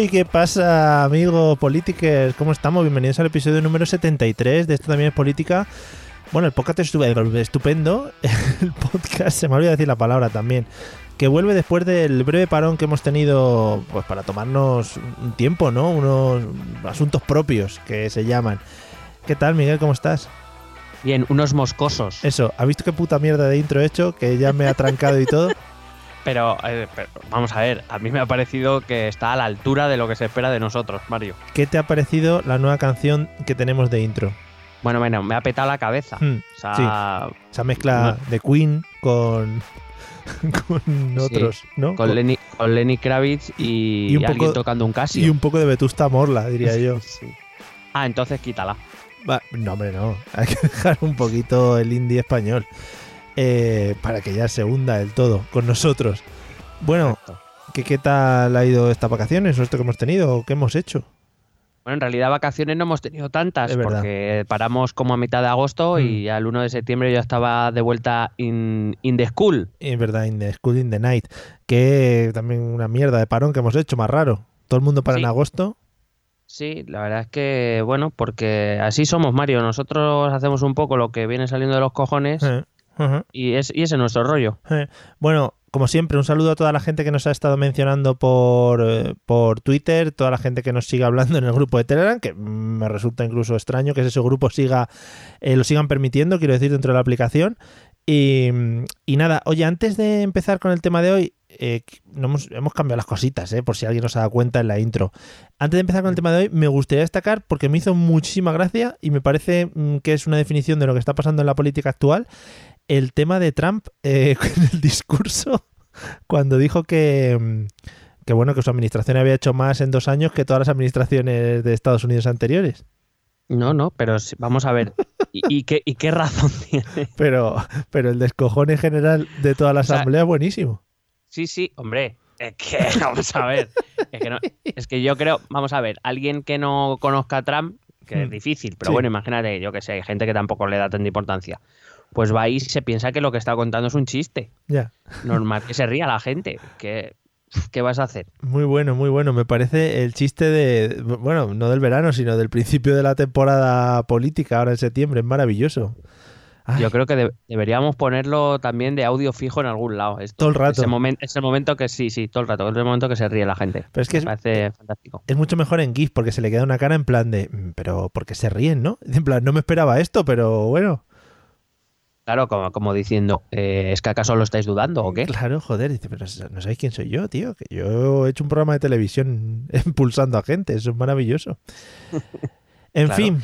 Hey, ¿Qué pasa, amigos políticos? ¿Cómo estamos? Bienvenidos al episodio número 73 de Esto también es política. Bueno, el podcast es estu- estupendo. El podcast, se me olvidó decir la palabra también. Que vuelve después del breve parón que hemos tenido pues para tomarnos un tiempo, ¿no? Unos asuntos propios que se llaman. ¿Qué tal, Miguel? ¿Cómo estás? Bien, unos moscosos. Eso, ¿has visto qué puta mierda de intro he hecho? Que ya me ha trancado y todo. Pero, eh, pero, vamos a ver, a mí me ha parecido que está a la altura de lo que se espera de nosotros, Mario. ¿Qué te ha parecido la nueva canción que tenemos de intro? Bueno, bueno, me ha petado la cabeza. Hmm, O sea, Esa mezcla de Queen con, con Sí, otros, ¿no? con, Lenny, con Lenny Kravitz y, Y un y alguien tocando un Casio. y un poco de Vetusta Morla, diría yo. Sí. Ah, entonces quítala. Va, no, hombre, no. Hay que dejar un poquito el indie español. Eh, para que ya se hunda del todo con nosotros. Bueno, Exacto. ¿qué, ¿qué tal ha ido estas vacaciones o esto que hemos tenido o qué hemos hecho? Bueno, en realidad vacaciones no hemos tenido tantas porque paramos como a mitad de agosto y ya el 1 de septiembre yo estaba de vuelta in, in the school. Es verdad, In the School in the Night. Que también una mierda de parón que hemos hecho, más raro. Todo el mundo para Sí. en agosto. Sí, la verdad es que, bueno, porque así somos, Mario. Nosotros hacemos un poco lo que viene saliendo de los cojones Eh, y, es, y ese es nuestro rollo. Eh, Bueno, como siempre, un saludo a toda la gente que nos ha estado mencionando por, eh, por Twitter, toda la gente que nos sigue hablando en el grupo de Telegram, que mm, me resulta incluso extraño que ese grupo siga, eh, lo sigan permitiendo, quiero decir, dentro de la aplicación. Y, mm, y nada, oye, antes de empezar con el tema de hoy, eh, no hemos, hemos cambiado las cositas, eh, por si alguien nos ha dado cuenta en la intro. Antes de empezar con el tema de hoy, me gustaría destacar, porque me hizo muchísima gracia y me parece mm, que es una definición de lo que está pasando en la política actual, el tema de Trump eh, en el discurso cuando dijo que, mm, que bueno que su administración había hecho más en dos años que todas las administraciones de Estados Unidos anteriores. No, no, pero vamos a ver. ¿Y, y qué, y qué razón tiene? Pero, pero el descojone general de toda la O sea, asamblea es buenísimo. Sí, sí, hombre. Es que, vamos a ver. Es que, no- es que yo creo, vamos a ver, alguien que no conozca a Trump, que es Hmm. difícil, pero Sí. bueno, imagínate, yo que sé, hay gente que tampoco le da tanta importancia. Pues va ahí y se piensa que lo que está contando es un chiste. Ya. Normal que se ría la gente. ¿Qué, qué vas a hacer? Muy bueno, muy bueno. Me parece el chiste de, bueno, no del verano, sino del principio de la temporada política, ahora en septiembre. Es maravilloso. Ay, Yo creo que de- deberíamos ponerlo también de audio fijo en algún lado. Esto. Todo el rato. Es el, momen- es el momento que sí, sí, todo el rato. Es el momento que se ríe la gente. Pero es que es, Me parece fantástico. es mucho mejor en GIF porque se le queda una cara en plan de, "Mm, pero porque se ríen, ¿no? En plan, no me esperaba esto, pero bueno. Claro, como, como diciendo, eh, ¿es que acaso lo estáis dudando o qué? Claro, joder, dice, pero no sabéis quién soy yo, tío, que yo he hecho un programa de televisión impulsando a gente, eso es maravilloso. En Claro. fin,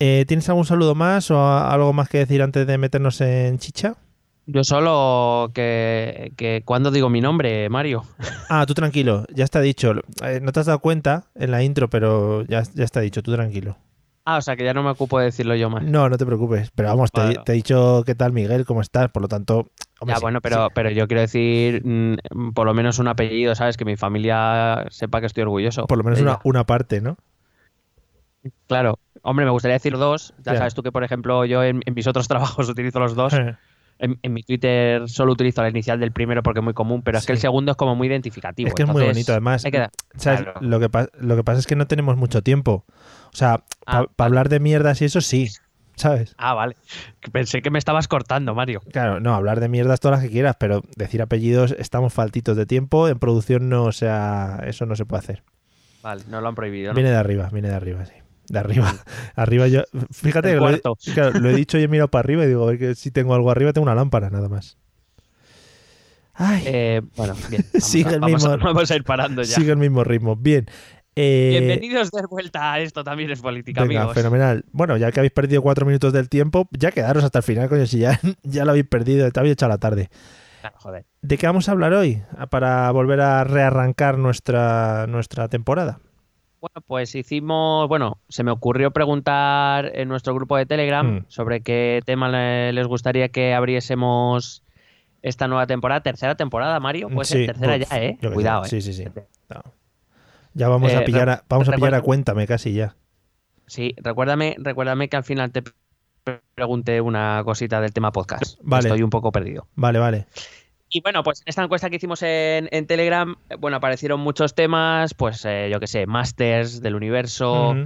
eh, ¿tienes algún saludo más o algo más que decir antes de meternos en chicha? Yo solo que, que cuando digo mi nombre, Mario. Ah, tú tranquilo, ya está dicho. Eh, no te has dado cuenta en la intro, pero ya, ya está dicho, tú tranquilo. Ah, o sea que ya no me ocupo de decirlo yo más. No, no te preocupes, pero vamos, te, Bueno. te he dicho qué tal Miguel, cómo estás, por lo tanto... hombre, ya, sí, bueno, pero, sí. pero yo quiero decir mm, por lo menos un apellido, ¿sabes? Que mi familia sepa que estoy orgulloso. Por lo menos una, una parte, ¿no? Claro. Hombre, me gustaría decir dos. Ya sabes tú que, por ejemplo, yo en, en mis otros trabajos utilizo los dos. Eh, En, en mi Twitter solo utilizo la inicial del primero porque es muy común, pero es que el segundo es como muy identificativo. Es que es muy bonito, además. hay que ¿Sabes? Claro. Lo, que pa- lo que pasa es que no tenemos mucho tiempo. O sea, para Ah, hablar de mierdas y eso sí. ¿sabes? Ah, vale. Pensé que me estabas cortando, Mario. Claro, no, hablar de mierdas todas las que quieras, pero decir apellidos estamos faltitos de tiempo, en producción no, o sea, eso no se puede hacer. Vale, no lo han prohibido, ¿no? Viene de arriba, viene de arriba, sí. De arriba. arriba yo. Fíjate El que lo he, cuarto. claro, lo he dicho y he mirado para arriba y digo, a ver que si tengo algo arriba, tengo una lámpara, nada más. Ay, Eh, bueno, bien. Vamos, Sigue el vamos, mismo- vamos a ir parando ya. sigue el mismo ritmo. Bien. Eh, Bienvenidos de vuelta a esto también es política, Venga, amigos. fenomenal. Bueno, ya que habéis perdido cuatro minutos del tiempo, ya quedaros hasta el final, coño, si ya, ya lo habéis perdido, te habéis echado la tarde. Claro, joder. ¿De qué vamos a hablar hoy? Ah, Para volver a rearrancar nuestra, nuestra temporada. Bueno, pues hicimos, bueno, se me ocurrió preguntar en nuestro grupo de Telegram Mm. sobre qué tema le- les gustaría que abriésemos esta nueva temporada, tercera temporada, Mario, pues Sí, tercera uf, ya, ¿eh? Cuidado, ¿eh? Sí, sí, sí. No. Ya vamos a Eh, pillar a, vamos a pillar a cuéntame casi ya. Sí, recuérdame, recuérdame que al final te pre- pregunté una cosita del tema podcast. Vale. Estoy un poco perdido. Vale, vale. Y bueno, pues en esta encuesta que hicimos en, en Telegram, eh, bueno, aparecieron muchos temas, pues eh, yo qué sé, masters del universo,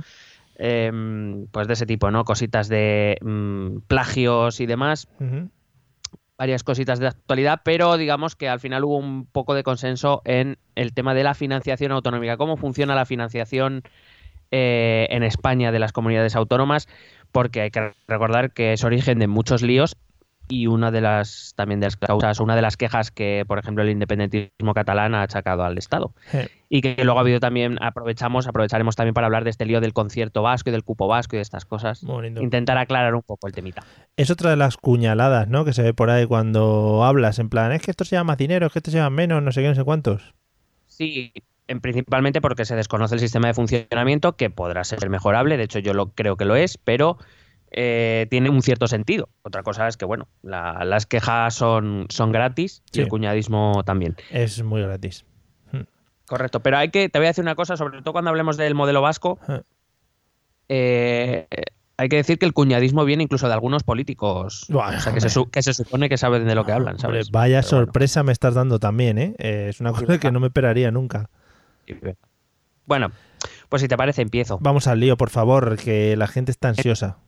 em, pues de ese tipo, ¿no? Cositas de mm, plagios y demás, Ujú. Varias cositas de actualidad, pero digamos que al final hubo un poco de consenso en el tema de la financiación autonómica, cómo funciona la financiación eh, en España de las comunidades autónomas, porque hay que recordar que es origen de muchos líos y una de las también de las causas, una de las quejas que, por ejemplo, el independentismo catalán ha achacado al Estado. Y que luego ha habido también, aprovechamos, aprovecharemos también para hablar de este lío del concierto vasco y del cupo vasco y de estas cosas. Bonito. Intentar aclarar un poco el temita. Es otra de las cuñaladas, ¿no? Que se ve por ahí cuando hablas, en plan, es que esto se llama más dinero, es que esto se llama menos, no sé qué, no sé cuántos. Sí, en- principalmente porque se desconoce el sistema de funcionamiento, que podrá ser mejorable, de hecho yo lo creo que lo es, pero eh, tiene un cierto sentido. Otra cosa es que, bueno, la- las quejas son, son gratis y el cuñadismo también. Es muy gratis. Correcto, pero hay que, te voy a decir una cosa, sobre todo cuando hablemos del modelo vasco, Eh. eh, hay que decir que el cuñadismo viene incluso de algunos políticos, Buah, o sea, que se, su- que se supone que saben de lo que hablan, vaya Pero bueno. sorpresa me estás dando también, ¿eh? Eh, Es una cosa que no me esperaría nunca. Bueno, pues si te parece, empiezo. Vamos al lío, por favor, que la gente está ansiosa.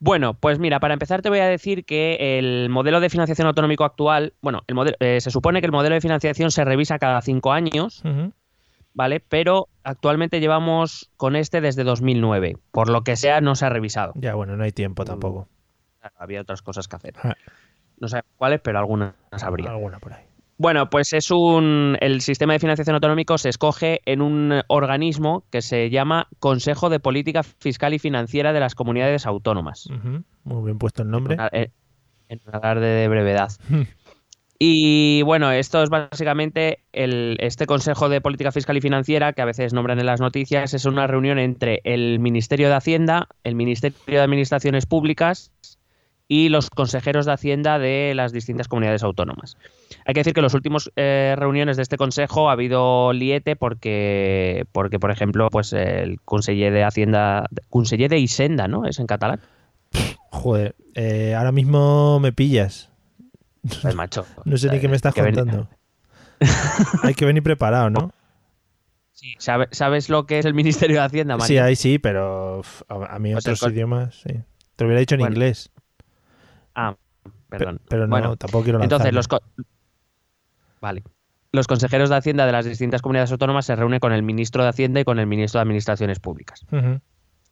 Bueno, pues mira, para empezar te voy a decir que el modelo de financiación autonómico actual, bueno, el modelo, eh, se supone que el modelo de financiación se revisa cada cinco años. ¿vale? Pero actualmente llevamos con este desde 2009, por lo que sea no se ha revisado. Ya, bueno, no hay tiempo tampoco. Había otras cosas que hacer. No sé cuáles, pero algunas habría. Alguna por ahí. Bueno, pues es un. El sistema de financiación autonómico se escoge en un organismo que se llama Consejo de Política Fiscal y Financiera de las Comunidades Autónomas. Muy bien puesto el nombre. En, en un alarde de brevedad. Y bueno, esto es básicamente el, este Consejo de Política Fiscal y Financiera, que a veces nombran en las noticias, es una reunión entre el Ministerio de Hacienda, el Ministerio de Administraciones Públicas y los consejeros de Hacienda de las distintas comunidades autónomas. Hay que decir que en las últimas eh, reuniones de este consejo ha habido liete porque, porque por ejemplo, pues el conseller de Hacienda, conseller de Hisenda, ¿no? Es en catalán. Joder, eh, ahora mismo me pillas. Pues macho. No sé ni qué me estás que contando. Hay que venir preparado, ¿no? Sí, ¿sabe- ¿Sabes lo que es el Ministerio de Hacienda, Mario? Sí, ahí sí, pero a, mí Pues el otros idiomas, sí. Te lo hubiera dicho en Bueno, inglés, Ah, pe- perdón. pero no, Bueno, tampoco quiero entonces lanzarme. los... co- Vale. Los consejeros de Hacienda de las distintas comunidades autónomas se reúnen con el ministro de Hacienda y con el ministro de Administraciones Públicas.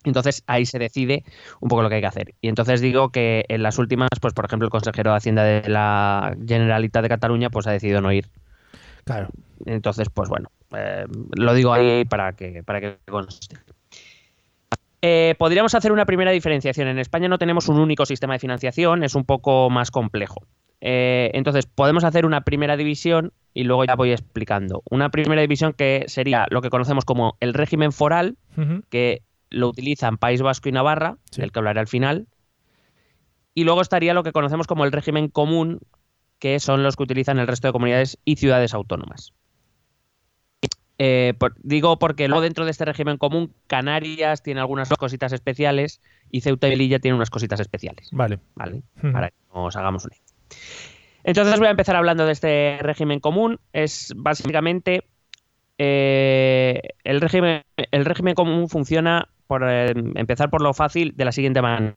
Entonces ahí se decide un poco lo que hay que hacer. Y entonces digo que en las últimas, pues por ejemplo, el consejero de Hacienda de la Generalitat de Cataluña pues ha decidido no ir. Claro. Entonces, pues bueno, eh, lo digo ahí para que, para que conste. Eh, podríamos hacer una primera diferenciación. En España no tenemos un único sistema de financiación, es un poco más complejo. Eh, entonces, podemos hacer una primera división y luego ya voy explicando. Una primera división que sería lo que conocemos como el régimen foral, que lo utilizan País Vasco y Navarra, Sí. del que hablaré al final. Y luego estaría lo que conocemos como el régimen común, que son los que utilizan el resto de comunidades y ciudades autónomas. Eh, por- digo porque luego dentro de este régimen común, Canarias tiene algunas cositas especiales y Ceuta y Melilla tiene unas cositas especiales. Vale. ¿vale? Ujú. Para que nos hagamos una idea. Entonces voy a empezar hablando de este régimen común. Es básicamente eh, el, régimen, el régimen común funciona, por eh, empezar por lo fácil, de la siguiente manera.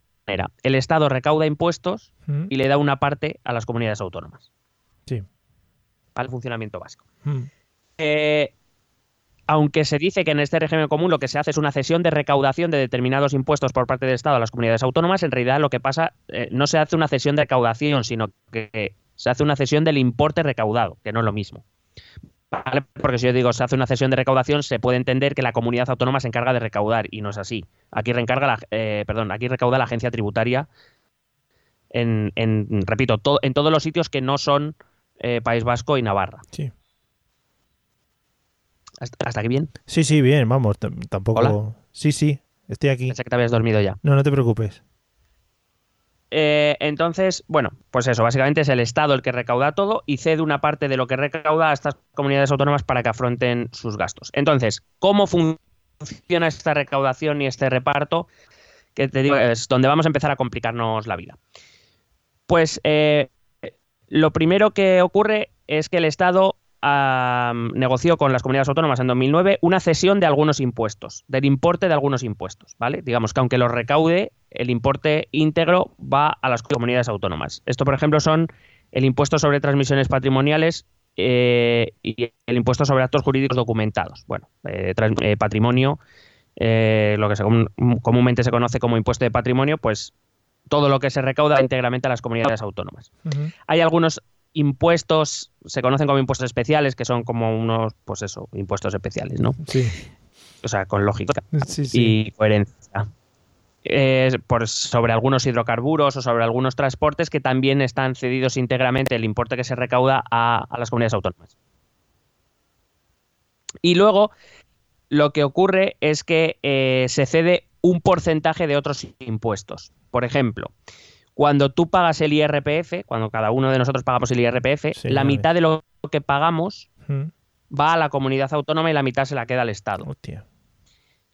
El Estado recauda impuestos Mm, y le da una parte a las comunidades autónomas. Sí. Para el funcionamiento básico. Mm, Eh, aunque se dice que en este régimen común lo que se hace es una cesión de recaudación de determinados impuestos por parte del Estado a las comunidades autónomas, en realidad lo que pasa eh, no se hace una cesión de recaudación, sino que se hace una cesión del importe recaudado, que no es lo mismo. Porque si yo digo se hace una cesión de recaudación, se puede entender que la comunidad autónoma se encarga de recaudar y no es así. Aquí reencarga la, eh, perdón, aquí recauda la agencia tributaria en, repito, to- en todos los sitios que no son eh, País Vasco y Navarra. sí. ¿Hasta, hasta aquí bien? Sí, sí, bien, vamos, tampoco... Hola. Sí, sí, estoy aquí. Pensé que te habías dormido ya. No, no te preocupes. Eh, entonces, bueno, pues eso, básicamente es el Estado el que recauda todo y cede una parte de lo que recauda a estas comunidades autónomas para que afronten sus gastos. Entonces, ¿cómo funciona esta recaudación y este reparto? Que te digo, es donde vamos a empezar a complicarnos la vida. Pues eh, lo primero que ocurre es que el Estado ah, negoció con las comunidades autónomas en 2009 una cesión de algunos impuestos, del importe de algunos impuestos, ¿vale? Digamos que aunque los recaude, el importe íntegro va a las comunidades autónomas. Esto, por ejemplo, son el impuesto sobre transmisiones patrimoniales eh, y el impuesto sobre actos jurídicos documentados. Bueno, eh, eh, patrimonio, lo que se comúnmente se conoce como impuesto de patrimonio, pues todo lo que se recauda íntegramente a las comunidades autónomas. Hay algunos impuestos, se conocen como impuestos especiales, que son como unos, pues eso, impuestos especiales, ¿no? Sí, O sea, con lógica sí, sí. y coherencia. Eh, por, sobre algunos hidrocarburos o sobre algunos transportes que también están cedidos íntegramente el importe que se recauda a, a las comunidades autónomas. Y luego lo que ocurre es que eh, se cede un porcentaje de otros impuestos. Por ejemplo, cuando tú pagas el IRPF, cuando cada uno de nosotros pagamos el IRPF, Sí, la mitad de lo que pagamos Mm, va a la comunidad autónoma y la mitad se la queda al Estado. Hostia.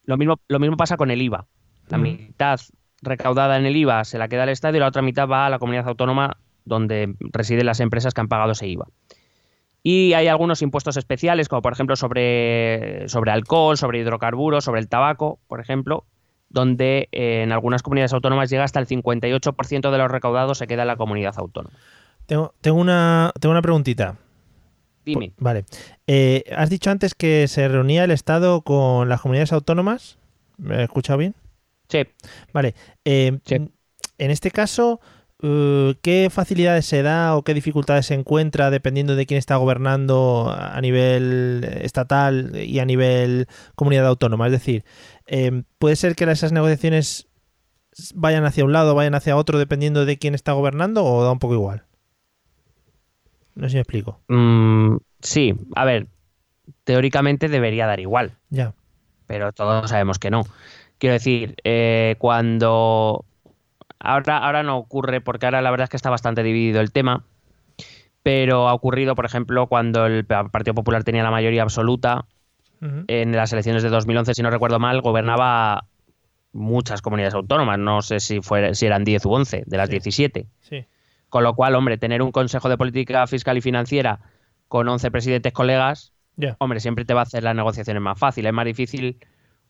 Lo mismo, lo mismo pasa con el IVA. La Ujú. mitad recaudada en el IVA se la queda al Estado y la otra mitad va a la comunidad autónoma donde residen las empresas que han pagado ese IVA. Y hay algunos impuestos especiales, como por ejemplo sobre, sobre alcohol, sobre hidrocarburos, sobre el tabaco, por ejemplo, donde eh, en algunas comunidades autónomas llega hasta el 58% de los recaudados se queda en la comunidad autónoma. Tengo, tengo, una, tengo una preguntita. Dime. Vale. Eh, has dicho antes que se reunía el Estado con las comunidades autónomas. ¿Me he escuchado bien? Sí. Vale. eh, Sí. En este caso, ¿qué facilidades se da o qué dificultades se encuentra dependiendo de quién está gobernando a nivel estatal y a nivel comunidad autónoma? Es decir, eh, ¿puede ser que esas negociaciones vayan hacia un lado, vayan hacia otro dependiendo de quién está gobernando o da un poco igual? No sé si me explico. Mm, sí, a ver, teóricamente debería dar igual. Ya. pero todos sabemos que no. Quiero decir, eh, cuando... Ahora, ahora no ocurre, porque ahora la verdad es que está bastante dividido el tema, pero ha ocurrido, por ejemplo, cuando el Partido Popular tenía la mayoría absoluta, en las elecciones de 2011, si no recuerdo mal, gobernaba muchas comunidades autónomas, no sé si, fuera, si eran 10 u 11 de las Sí. 17. Sí. Con lo cual, hombre, tener un Consejo de Política Fiscal y Financiera con 11 presidentes colegas, hombre, siempre te va a hacer las negociaciones más fáciles. Es más difícil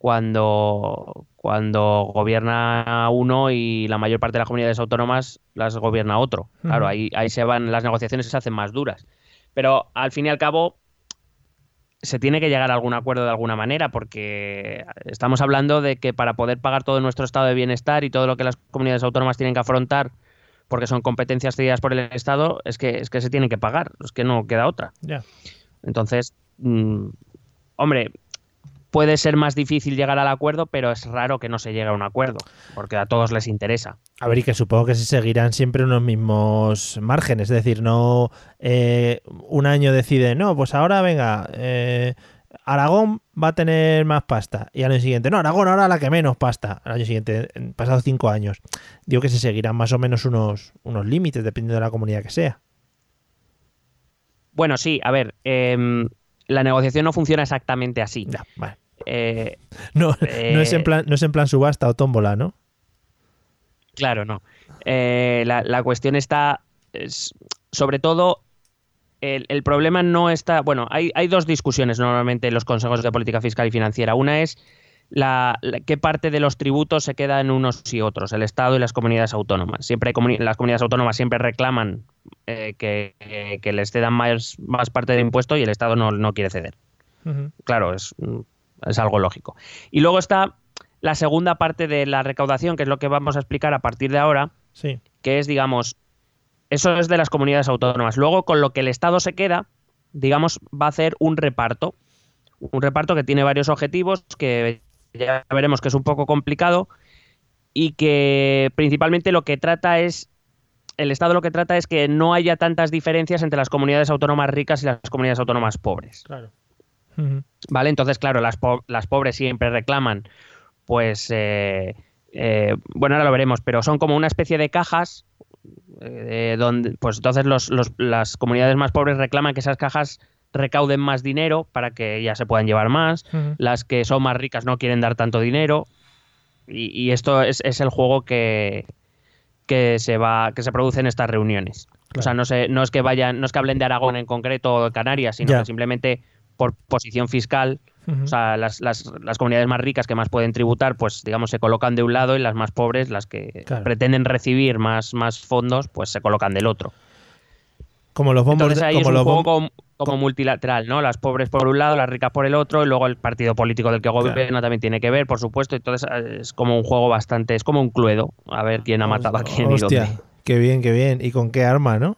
cuando, cuando gobierna uno y la mayor parte de las comunidades autónomas las gobierna otro. Claro, ahí, ahí se van, las negociaciones se hacen más duras. Pero al fin y al cabo, se tiene que llegar a algún acuerdo de alguna manera, porque estamos hablando de que para poder pagar todo nuestro estado de bienestar y todo lo que las comunidades autónomas tienen que afrontar, porque son competencias cedidas por el Estado, es que, es que se tienen que pagar, es que no queda otra. Entonces, mm, hombre, puede ser más difícil llegar al acuerdo, pero es raro que no se llegue a un acuerdo, porque a todos les interesa. A ver, y que supongo que se seguirán siempre unos mismos márgenes. Es decir, no eh, un año decide, no, pues ahora venga, eh, Aragón va a tener más pasta. Y al año siguiente, no, Aragón ahora la que menos pasta. Al año siguiente, en pasados cinco años. Digo que se seguirán más o menos unos, unos límites, dependiendo de la comunidad que sea. Bueno, sí, a ver, em, la negociación no funciona exactamente así. Vale. Eh, No, no, es en Eh, plan, no es en plan subasta o tómbola, ¿no? Claro, no. Eh, la, la cuestión está, es, sobre todo, el, problema no está. Bueno, hay, hay, dos discusiones normalmente en los consejos de política fiscal y financiera. Una es la, qué parte de los tributos se queda en unos y otros, el Estado y las comunidades autónomas. Siempre las comunidades autónomas siempre reclaman eh, que, que, les cedan más, más parte del impuesto y el Estado no, no quiere ceder. Claro, es, es algo lógico. Y luego está la segunda parte de la recaudación, que es lo que vamos a explicar a partir de ahora, sí. que es, digamos, eso es de las comunidades autónomas. Luego, con lo que el Estado se queda, digamos, va a hacer un reparto. Un reparto que tiene varios objetivos, que ya veremos que es un poco complicado y que principalmente lo que trata es el Estado lo que trata es que no haya tantas diferencias entre las comunidades autónomas ricas y las comunidades autónomas pobres. Claro. ¿Vale? Entonces, claro, las, las pobres siempre reclaman, pues, eh, eh, bueno, ahora lo veremos, pero son como una especie de cajas eh, donde, pues entonces los, las comunidades más pobres reclaman que esas cajas recauden más dinero para que ya se puedan llevar más, las que son más ricas no quieren dar tanto dinero y, esto es, el juego que, que se va que se produce en estas reuniones. O sea, no, sé, no es que vayan, no es que hablen de Aragón en concreto o de Canarias, sino que simplemente por posición fiscal, o sea, las, las, las, comunidades más ricas que más pueden tributar, pues digamos se colocan de un lado y las más pobres, las que pretenden recibir más, más fondos, pues se colocan del otro. Como los bombos Entonces ahí como es un juego como, multilateral, ¿no? Las pobres por un lado, las ricas por el otro, y luego el partido político del que gobierna también tiene que ver, por supuesto. Entonces es como un juego bastante, es como un cluedo, a ver quién ha matado a quién y dónde. Qué bien, qué bien. ¿Y con qué arma, no?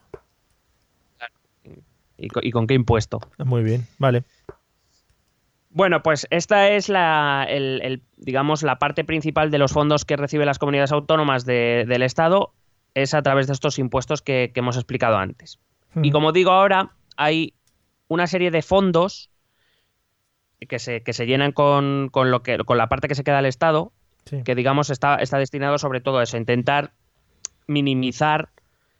¿Y con, qué impuesto? Muy bien, vale. Bueno, pues esta es la, digamos, la parte principal de los fondos que reciben las comunidades autónomas del Estado, es a través de estos impuestos que hemos explicado antes. Y como digo ahora, hay una serie de fondos que se, que se llenan con, lo que, con la parte que se queda al Estado, que digamos está, está destinado sobre todo a eso, a intentar minimizar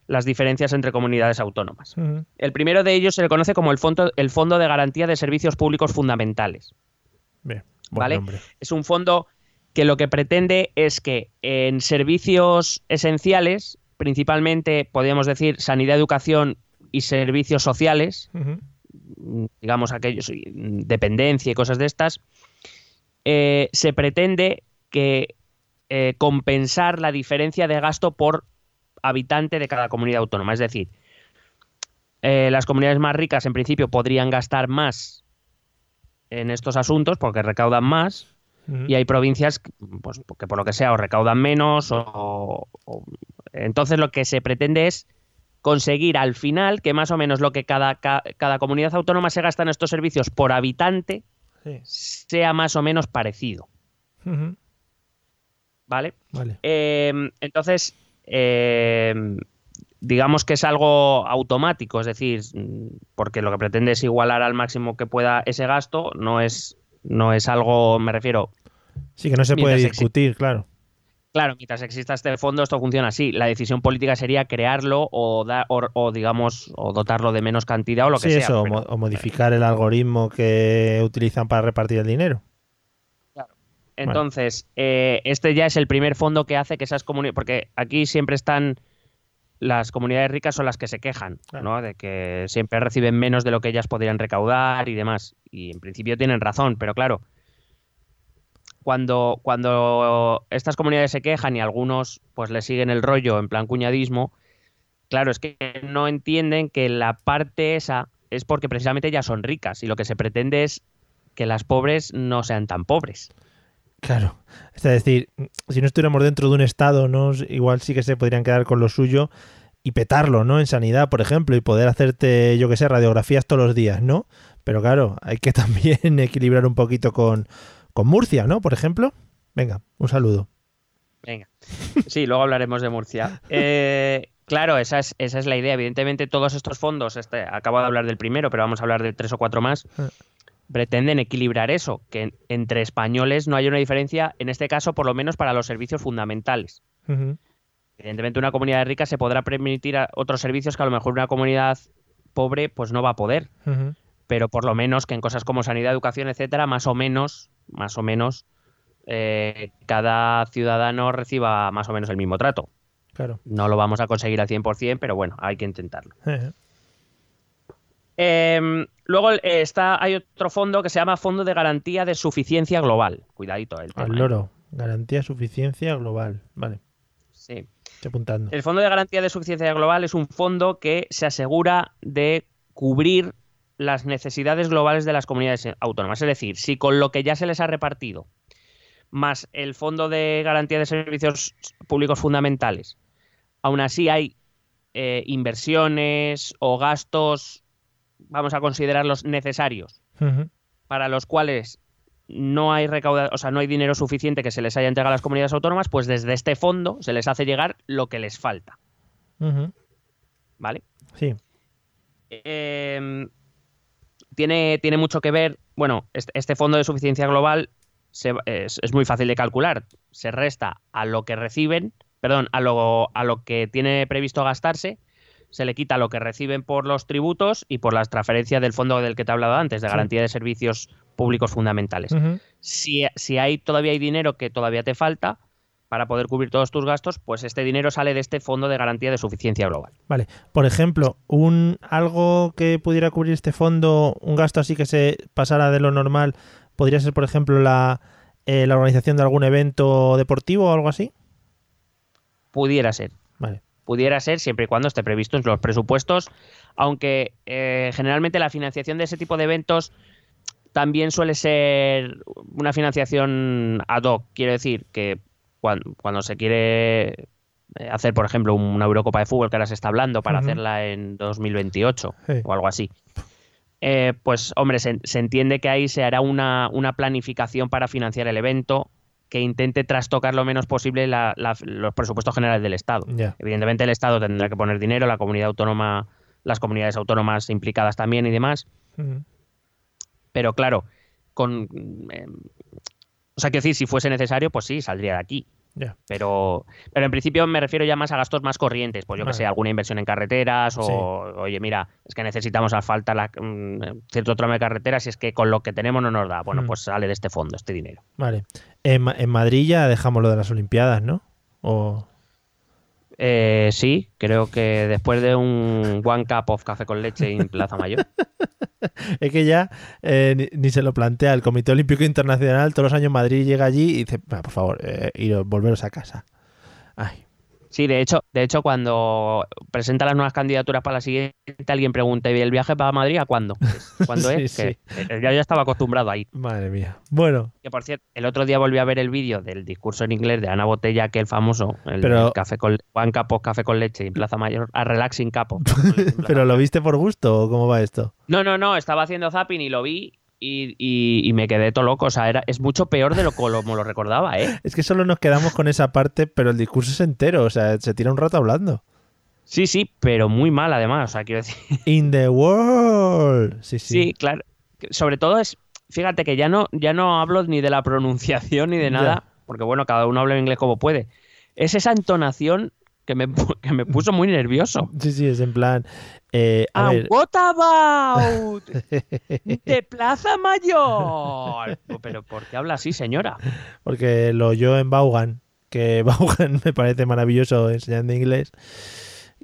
las diferencias entre comunidades autónomas. El primero de ellos se le conoce como el Fondo, el fondo de Garantía de Servicios Públicos Fundamentales. ¿Vale? Es un fondo que lo que pretende es que en servicios esenciales, principalmente, podríamos decir, sanidad, educación y servicios sociales, digamos aquellos, dependencia y cosas de estas, eh, se pretende que eh, compensar la diferencia de gasto por habitante de cada comunidad autónoma. Es decir, eh, las comunidades más ricas en principio podrían gastar más en estos asuntos porque recaudan más y hay provincias pues, que por lo que sea o recaudan menos o, entonces lo que se pretende es conseguir al final que más o menos lo que cada, cada comunidad autónoma se gasta en estos servicios por habitante sea más o menos parecido. ¿Vale? vale. Eh, entonces, eh, digamos que es algo automático, es decir, porque lo que pretende es igualar al máximo que pueda ese gasto, no es, no es algo, me refiero. Sí, que no se puede discutir, claro. Claro, mientras exista este fondo, esto funciona así. La decisión política sería crearlo o, o, digamos, o dotarlo de menos cantidad o lo que sea. Eso, o modificar el algoritmo que utilizan para repartir el dinero. Entonces, eh, este ya es el primer fondo que hace que esas comunidades, porque aquí siempre están las comunidades ricas son las que se quejan, ¿no? De que siempre reciben menos de lo que ellas podrían recaudar y demás. Y en principio tienen razón, pero claro, cuando, cuando estas comunidades se quejan y algunos pues le siguen el rollo en plan cuñadismo, claro, es que no entienden que la parte esa es porque precisamente ya son ricas y lo que se pretende es que las pobres no sean tan pobres. Claro, es decir, si no estuviéramos dentro de un estado, ¿no? igual sí que se podrían quedar con lo suyo y petarlo, ¿no? En sanidad, por ejemplo, y poder hacerte, yo que sé, radiografías todos los días, ¿no? Pero claro, hay que también equilibrar un poquito con, Murcia, ¿no? Por ejemplo. Venga, un saludo. Venga. Sí, luego hablaremos de Murcia. Eh, claro, esa es, esa es la idea. Evidentemente, todos estos fondos, este, acabo de hablar del primero, pero vamos a hablar de tres o cuatro más. Pretenden equilibrar eso, que entre españoles no haya una diferencia, en este caso por lo menos para los servicios fundamentales. Evidentemente una comunidad rica se podrá permitir otros servicios que a lo mejor una comunidad pobre pues no va a poder. Pero por lo menos que en cosas como sanidad, educación, etcétera, más o menos, más o menos, eh, cada ciudadano reciba más o menos el mismo trato. Claro. No lo vamos a conseguir al 100%, pero bueno, hay que intentarlo. Em, luego eh, está, hay otro fondo que se llama Fondo de Garantía de Suficiencia Global. Cuidadito el tema. Al ¿eh? loro. Garantía de suficiencia global. Vale, Sí. estoy apuntando. El Fondo de Garantía de Suficiencia Global es un fondo que se asegura de cubrir las necesidades globales de las comunidades autónomas. Es decir, si con lo que ya se les ha repartido, más el Fondo de Garantía de Servicios Públicos Fundamentales, aún así hay eh, inversiones o gastos, vamos a considerarlos necesarios, para los cuales no hay recauda, o sea, no hay dinero suficiente que se les haya entregado a las comunidades autónomas, pues desde este fondo se les hace llegar lo que les falta. ¿vale? Sí. Eh, tiene, tiene mucho que ver, bueno, este, este fondo de suficiencia global se- es, es muy fácil de calcular. Se resta a lo que reciben, perdón, a lo, a lo que tiene previsto gastarse, se le quita lo que reciben por los tributos y por las transferencias del fondo del que te he hablado antes, de Sí. garantía de servicios públicos fundamentales. Si, si hay todavía hay dinero que todavía te falta para poder cubrir todos tus gastos, pues este dinero sale de este fondo de garantía de suficiencia global. Vale. Por ejemplo, un algo que pudiera cubrir este fondo, un gasto así que se pasara de lo normal, podría ser, por ejemplo, la, eh, la organización de algún evento deportivo o algo así. Pudiera ser. Vale. Pudiera ser siempre y cuando esté previsto en los presupuestos, aunque eh, generalmente la financiación de ese tipo de eventos también suele ser una financiación ad hoc, quiero decir que cuando, cuando se quiere eh, hacer, por ejemplo, una Eurocopa de fútbol que ahora se está hablando para hacerla en 2028 Sí. o algo así. eh, pues hombre, se, se entiende que ahí se hará una, una planificación para financiar el evento que intente trastocar lo menos posible la- la- los presupuestos generales del Estado. Evidentemente el Estado tendrá que poner dinero, la comunidad autónoma, las comunidades autónomas implicadas también y demás, pero claro, con eh, o sea, quiero decir, si fuese necesario, pues sí, saldría de aquí. Pero, pero en principio me refiero ya más a gastos más corrientes, pues yo que sé, alguna inversión en carreteras o, Sí. oye, mira, es que necesitamos asfaltar la, mm, cierto tramo de carreteras y es que con lo que tenemos no nos da. Bueno, Mm. pues sale de este fondo, este dinero. Vale. En, en Madrid ya dejamos lo de las Olimpiadas, ¿no? O... Eh, sí, creo que después de un One Cup of Café con Leche en Plaza Mayor, Es que ya eh, ni, se lo plantea el Comité Olímpico Internacional. Todos los años Madrid llega allí y dice, "Va, por favor, eh, iros, volveros a casa. Ay, Sí, de hecho, de hecho, cuando presenta las nuevas candidaturas para la siguiente, alguien pregunta, ¿y el viaje para Madrid a cuándo? ¿Cuándo Sí, es? sí. Que, eh, yo ya estaba acostumbrado ahí. madre mía. Bueno, Que por cierto, el otro día volví a ver el vídeo del discurso en inglés de Ana Botella, aquel famoso, el Pero- del café con Juan Capo, café con leche en Plaza Mayor, a Relaxing Capo. ¿pero lo viste por gusto o cómo va esto? No, no, no, estaba haciendo zapping y lo vi y, y- y me quedé todo loco. O sea, era, es mucho peor de lo como lo recordaba, ¿eh? Es que solo nos quedamos con esa parte, pero el discurso es entero. O sea, se tira un rato hablando. Sí, sí, pero muy mal además. O sea, quiero decir. In the world. Sí, sí. Sí, claro. Sobre todo es, fíjate que ya no, ya no hablo ni de la pronunciación ni de nada, porque bueno, cada uno habla en inglés como puede. Es esa entonación que me, que me puso muy nervioso. Sí, sí, es en plan. eh, a ver, what about de Plaza Mayor? Pero ¿por qué habla así, señora? porque lo oyó en Vaughan, que Vaughan me parece maravilloso enseñando inglés,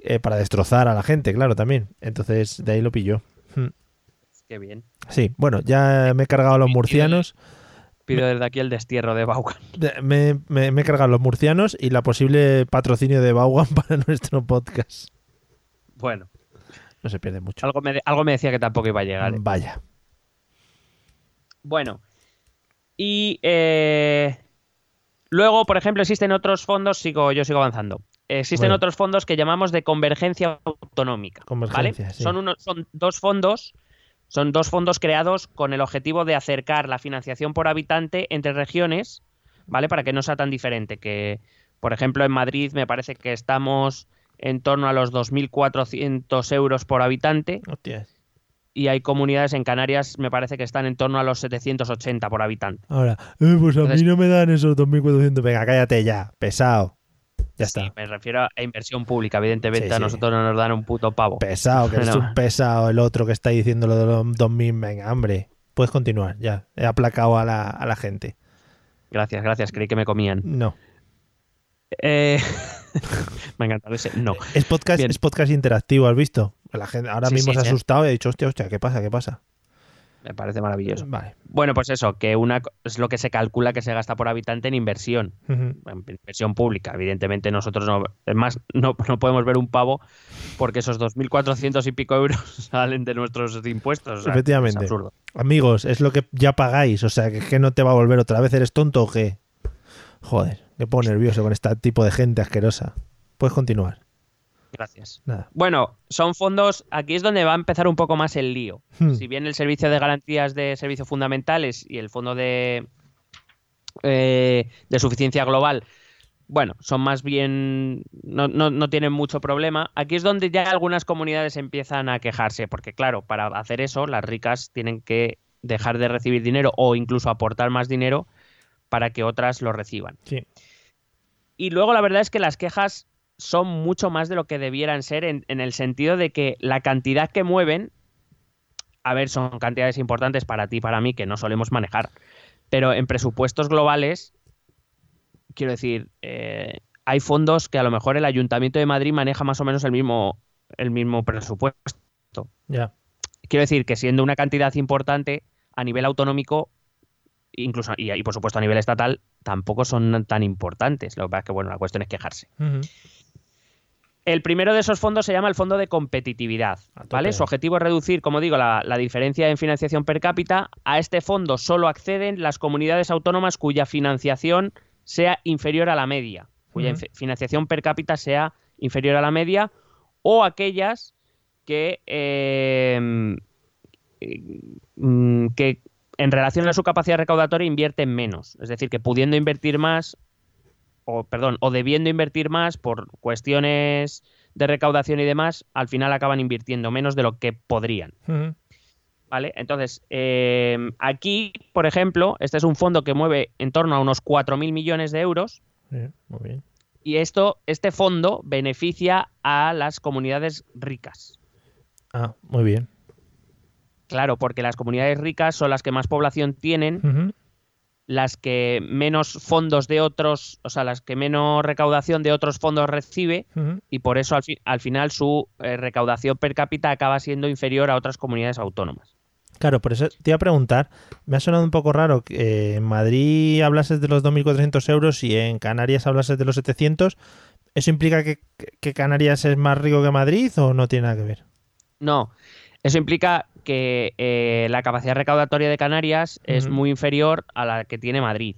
eh, para destrozar a la gente, claro, también. Entonces, de ahí lo pilló. Hmm. Qué bien. Sí, bueno, ya me he cargado a los murcianos. Pido desde aquí el destierro de Vaughan. De- Me, me- me he cargado los murcianos y la posible patrocinio de Vaughan para nuestro podcast. Bueno, No se pierde mucho. algo me, algo me decía que tampoco iba a llegar. ¿eh? Vaya. Bueno, y eh, luego, por ejemplo, existen otros fondos, sigo, yo sigo avanzando. Existen Bueno. otros fondos que llamamos de convergencia autonómica. Convergencia, ¿vale? sí. Son, unos, son dos fondos, son dos fondos creados con el objetivo de acercar la financiación por habitante entre regiones, ¿vale? Para que no sea tan diferente. Que, por ejemplo, en Madrid me parece que estamos en torno a los 2.400 euros por habitante Hostias. y hay comunidades en Canarias, me parece que están en torno a los 780 por habitante. Ahora, eh, pues a Entonces- mí no me dan esos 2.400. Venga, cállate ya. Pesado. Ya Sí, está. me refiero a inversión pública, evidentemente Sí, a sí. nosotros no nos dan un puto pavo. Pesado, que es No. un pesado el otro que está diciendo lo de los 2.000. Venga, hombre. Puedes continuar, ya. He aplacado a la, a la gente. Gracias, gracias, creí que me comían. No. Eh, me ha encantado ese. No. Es podcast, Bien. es podcast interactivo, ¿has visto? La gente ahora Sí, mismo sí, se ha sí. asustado y ha dicho, hostia, hostia, ¿qué pasa? ¿Qué pasa? Me parece maravilloso. Vale. Bueno, pues eso, que una es lo que se calcula que se gasta por habitante en inversión. En inversión pública. Evidentemente nosotros no, es más, no, no podemos ver un pavo porque esos 2.400 y pico euros salen de nuestros impuestos. o sea, Efectivamente. Es absurdo. Amigos, es lo que ya pagáis, o sea, que, que no te va a volver otra vez. ¿Eres tonto o qué? Joder, me pongo nervioso con este tipo de gente asquerosa. Puedes continuar. Gracias. Nada. Bueno, son fondos, aquí es donde va a empezar un poco más el lío. Hmm. Si bien el servicio de garantías de servicios fundamentales y el fondo de, eh, de suficiencia global, bueno, son más bien, no, no- no tienen mucho problema. Aquí es donde ya algunas comunidades empiezan a quejarse, porque claro, para hacer eso, las ricas tienen que dejar de recibir dinero o incluso aportar más dinero para que otras lo reciban. Sí. Y luego la verdad es que las quejas son mucho más de lo que debieran ser en, en el sentido de que la cantidad que mueven, a ver, son cantidades importantes para ti y para mí que no solemos manejar, pero en presupuestos globales, quiero decir, eh, hay fondos que a lo mejor el Ayuntamiento de Madrid maneja más o menos el mismo, el mismo presupuesto. Ya. Quiero decir que siendo una cantidad importante a nivel autonómico, incluso y, y por supuesto a nivel estatal, tampoco son tan importantes. Lo que pasa es que bueno, la cuestión es quejarse. Ujú. El primero de esos fondos se llama el Fondo de Competitividad. Su objetivo es reducir, como digo, la, la diferencia en financiación per cápita. A este fondo solo acceden las comunidades autónomas cuya financiación sea inferior a la media, cuya financiación per cápita sea inferior a la media, o aquellas que, eh, mm, que en relación a su capacidad recaudatoria invierten menos. Es decir, que pudiendo invertir más, o perdón, o debiendo invertir más por cuestiones de recaudación y demás, al final acaban invirtiendo menos de lo que podrían. ¿Vale? Entonces, eh, aquí, por ejemplo, este es un fondo que mueve en torno a unos 4.000 millones de euros muy bien. y esto, este fondo beneficia a las comunidades ricas. Ah, muy bien. Claro, porque las comunidades ricas son las que más población tienen. Las que menos fondos de otros, o sea, las que menos recaudación de otros fondos recibe y por eso al, fi- al final su eh, recaudación per cápita acaba siendo inferior a otras comunidades autónomas. Claro, por eso te iba a preguntar, me ha sonado un poco raro que eh, en Madrid hablases de los 2.400 euros y en Canarias hablases de los 700. ¿Eso implica que, que Canarias es más rico que Madrid o no tiene nada que ver? No, eso implica que eh, la capacidad recaudatoria de Canarias es muy inferior a la que tiene Madrid.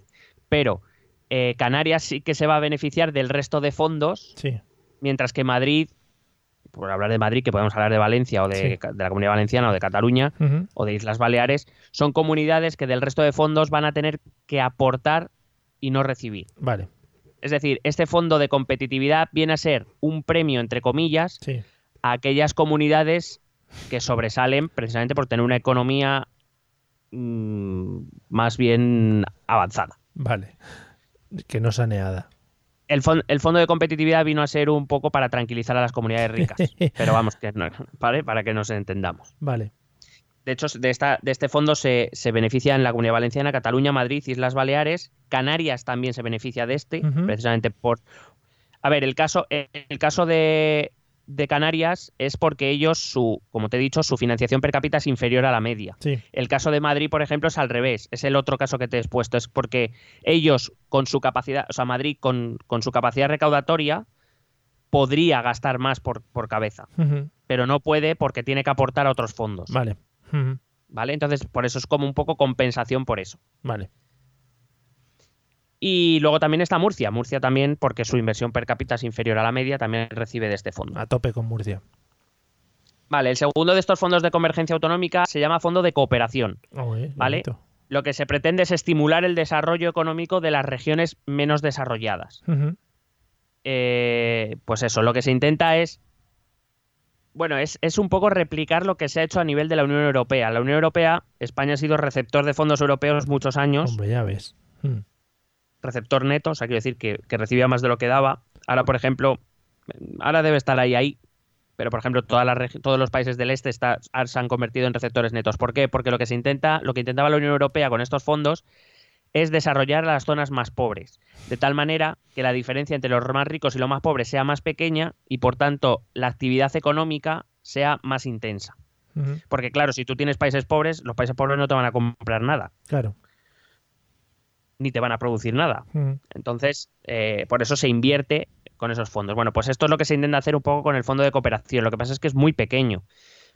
Pero eh, Canarias sí que se va a beneficiar del resto de fondos, Sí. mientras que Madrid, por hablar de Madrid, que podemos hablar de Valencia o de, Sí. de la Comunidad Valenciana o de Cataluña o de Islas Baleares, son comunidades que del resto de fondos van a tener que aportar y no recibir. Vale, Es decir, este fondo de competitividad viene a ser un premio, entre comillas, sí. a aquellas comunidades que sobresalen precisamente por tener una economía mm, más bien avanzada. Vale. Que no saneada. El, el fondo de competitividad vino a ser un poco para tranquilizar a las comunidades ricas, pero vamos, que no, ¿vale? para que nos entendamos. Vale. De hecho, de, esta, de este fondo se, se beneficia en la Comunidad Valenciana, Cataluña, Madrid, Islas Baleares, Canarias también se beneficia de este, precisamente por... A ver, el caso, el caso de, de Canarias es porque ellos, su, como te he dicho, su financiación per cápita es inferior a la media. Sí. El caso de Madrid, por ejemplo, es al revés. Es el otro caso que te he expuesto. Es porque ellos, con su capacidad, o sea, Madrid, con, con su capacidad recaudatoria, podría gastar más por, por cabeza, pero no puede porque tiene que aportar a otros fondos. Vale. ¿Vale? Entonces, por eso es como un poco compensación por eso. Vale. Y luego también está Murcia. Murcia también, porque su inversión per cápita es inferior a la media, también recibe de este fondo. A tope con Murcia. Vale, el segundo de estos fondos de convergencia autonómica se llama Fondo de Cooperación. Uy, Vale. bonito. Lo que se pretende es estimular el desarrollo económico de las regiones menos desarrolladas. Eh, pues eso, lo que se intenta es. Bueno, es, es un poco replicar lo que se ha hecho a nivel de la Unión Europea. La Unión Europea, España ha sido receptor de fondos europeos muchos años, Hombre, ya ves. Mm. Receptor neto, o sea, quiero decir que, que recibía más de lo que daba. Ahora, por ejemplo, ahora debe estar ahí, ahí, pero por ejemplo, todos los países del este está- se han convertido en receptores netos. ¿Por qué? Porque lo que se intenta, lo que intentaba la Unión Europea con estos fondos es desarrollar las zonas más pobres, de tal manera que la diferencia entre los más ricos y los más pobres sea más pequeña y por tanto la actividad económica sea más intensa. Porque claro, si tú tienes países pobres, los países pobres no te van a comprar nada, Claro. Ni te van a producir nada. Ujú. Entonces, eh, por eso se invierte con esos fondos. Bueno, pues esto es lo que se intenta hacer un poco con el fondo de cooperación. Lo que pasa es que es muy pequeño.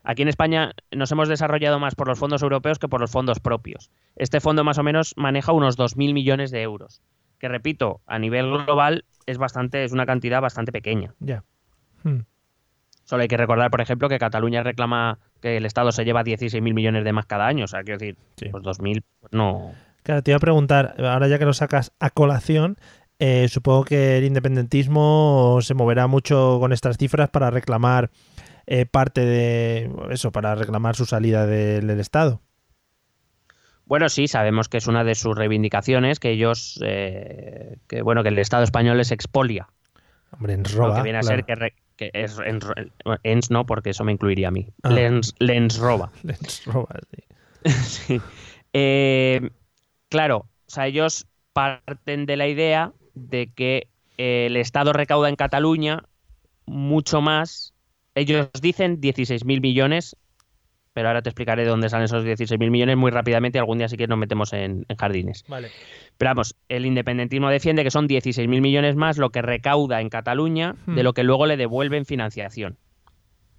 Aquí en España nos hemos desarrollado más por los fondos europeos que por los fondos propios. Este fondo más o menos maneja unos 2.000 millones de euros, que repito, a nivel global es bastante, es una cantidad bastante pequeña. Ya. Mm. Solo hay que recordar, por ejemplo, que Cataluña reclama que el Estado se lleva 16.000 millones de más cada año. O sea, quiero decir, Sí. pues 2.000 no. Claro, te iba a preguntar, ahora ya que lo sacas a colación, eh, supongo que el independentismo se moverá mucho con estas cifras para reclamar eh, parte de eso, para reclamar su salida del, del Estado. Bueno, sí, sabemos que es una de sus reivindicaciones que ellos, eh, que bueno, que el Estado español les expolia. Hombre, en Lo roba. que viene a claro. ser que, re- que es en- ens no, porque eso me incluiría a mí. Ah. Lens, lens roba. Les roba, sí. Sí. Eh, claro, o sea, ellos parten de la idea de que eh, el Estado recauda en Cataluña mucho más. Ellos dicen 16.000 millones, pero ahora te explicaré de dónde salen esos 16.000 millones muy rápidamente y algún día sí que nos metemos en, en jardines. Vale. Pero vamos, el independentismo defiende que son 16.000 millones más lo que recauda en Cataluña de Hmm. lo que luego le devuelven financiación.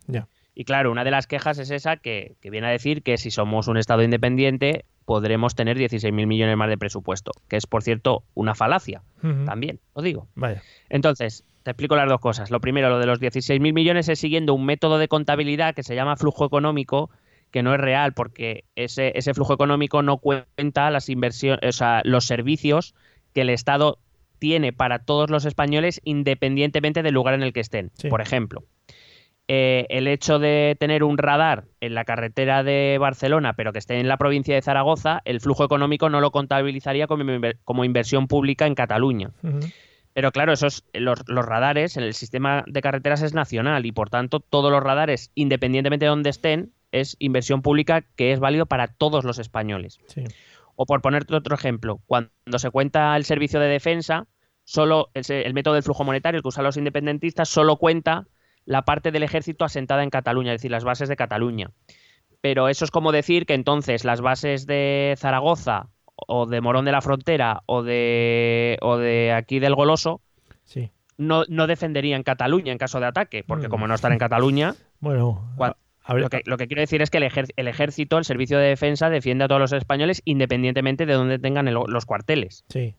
Ya. Y claro, una de las quejas es esa que, que viene a decir que si somos un Estado independiente podremos tener 16.000 millones más de presupuesto, que es, por cierto, una falacia, también, lo digo. Vaya. Entonces, te explico las dos cosas. Lo primero, lo de los 16.000 millones es siguiendo un método de contabilidad que se llama flujo económico, que no es real porque ese, ese flujo económico no cuenta las inversiones, o sea, los servicios que el Estado tiene para todos los españoles independientemente del lugar en el que estén. Sí. Por ejemplo, eh, el hecho de tener un radar en la carretera de Barcelona, pero que esté en la provincia de Zaragoza, el flujo económico no lo contabilizaría como, como inversión pública en Cataluña. Pero claro, esos, los, los radares en el sistema de carreteras es nacional y por tanto todos los radares, independientemente de dónde estén, es inversión pública que es válido para todos los españoles. Sí. O por ponerte otro ejemplo, cuando se cuenta el servicio de defensa, solo el, el método del flujo monetario, el que usan los independentistas, solo cuenta la parte del ejército asentada en Cataluña, es decir, las bases de Cataluña. Pero eso es como decir que entonces las bases de Zaragoza o de Morón de la Frontera o de, o de aquí del Goloso Sí. no, no defenderían Cataluña en caso de ataque, porque Mm. como no están en Cataluña, Bueno, lo que, lo que quiero decir es que el, ejer- el ejército, el servicio de defensa, defiende a todos los españoles independientemente de dónde tengan el- los cuarteles. sí.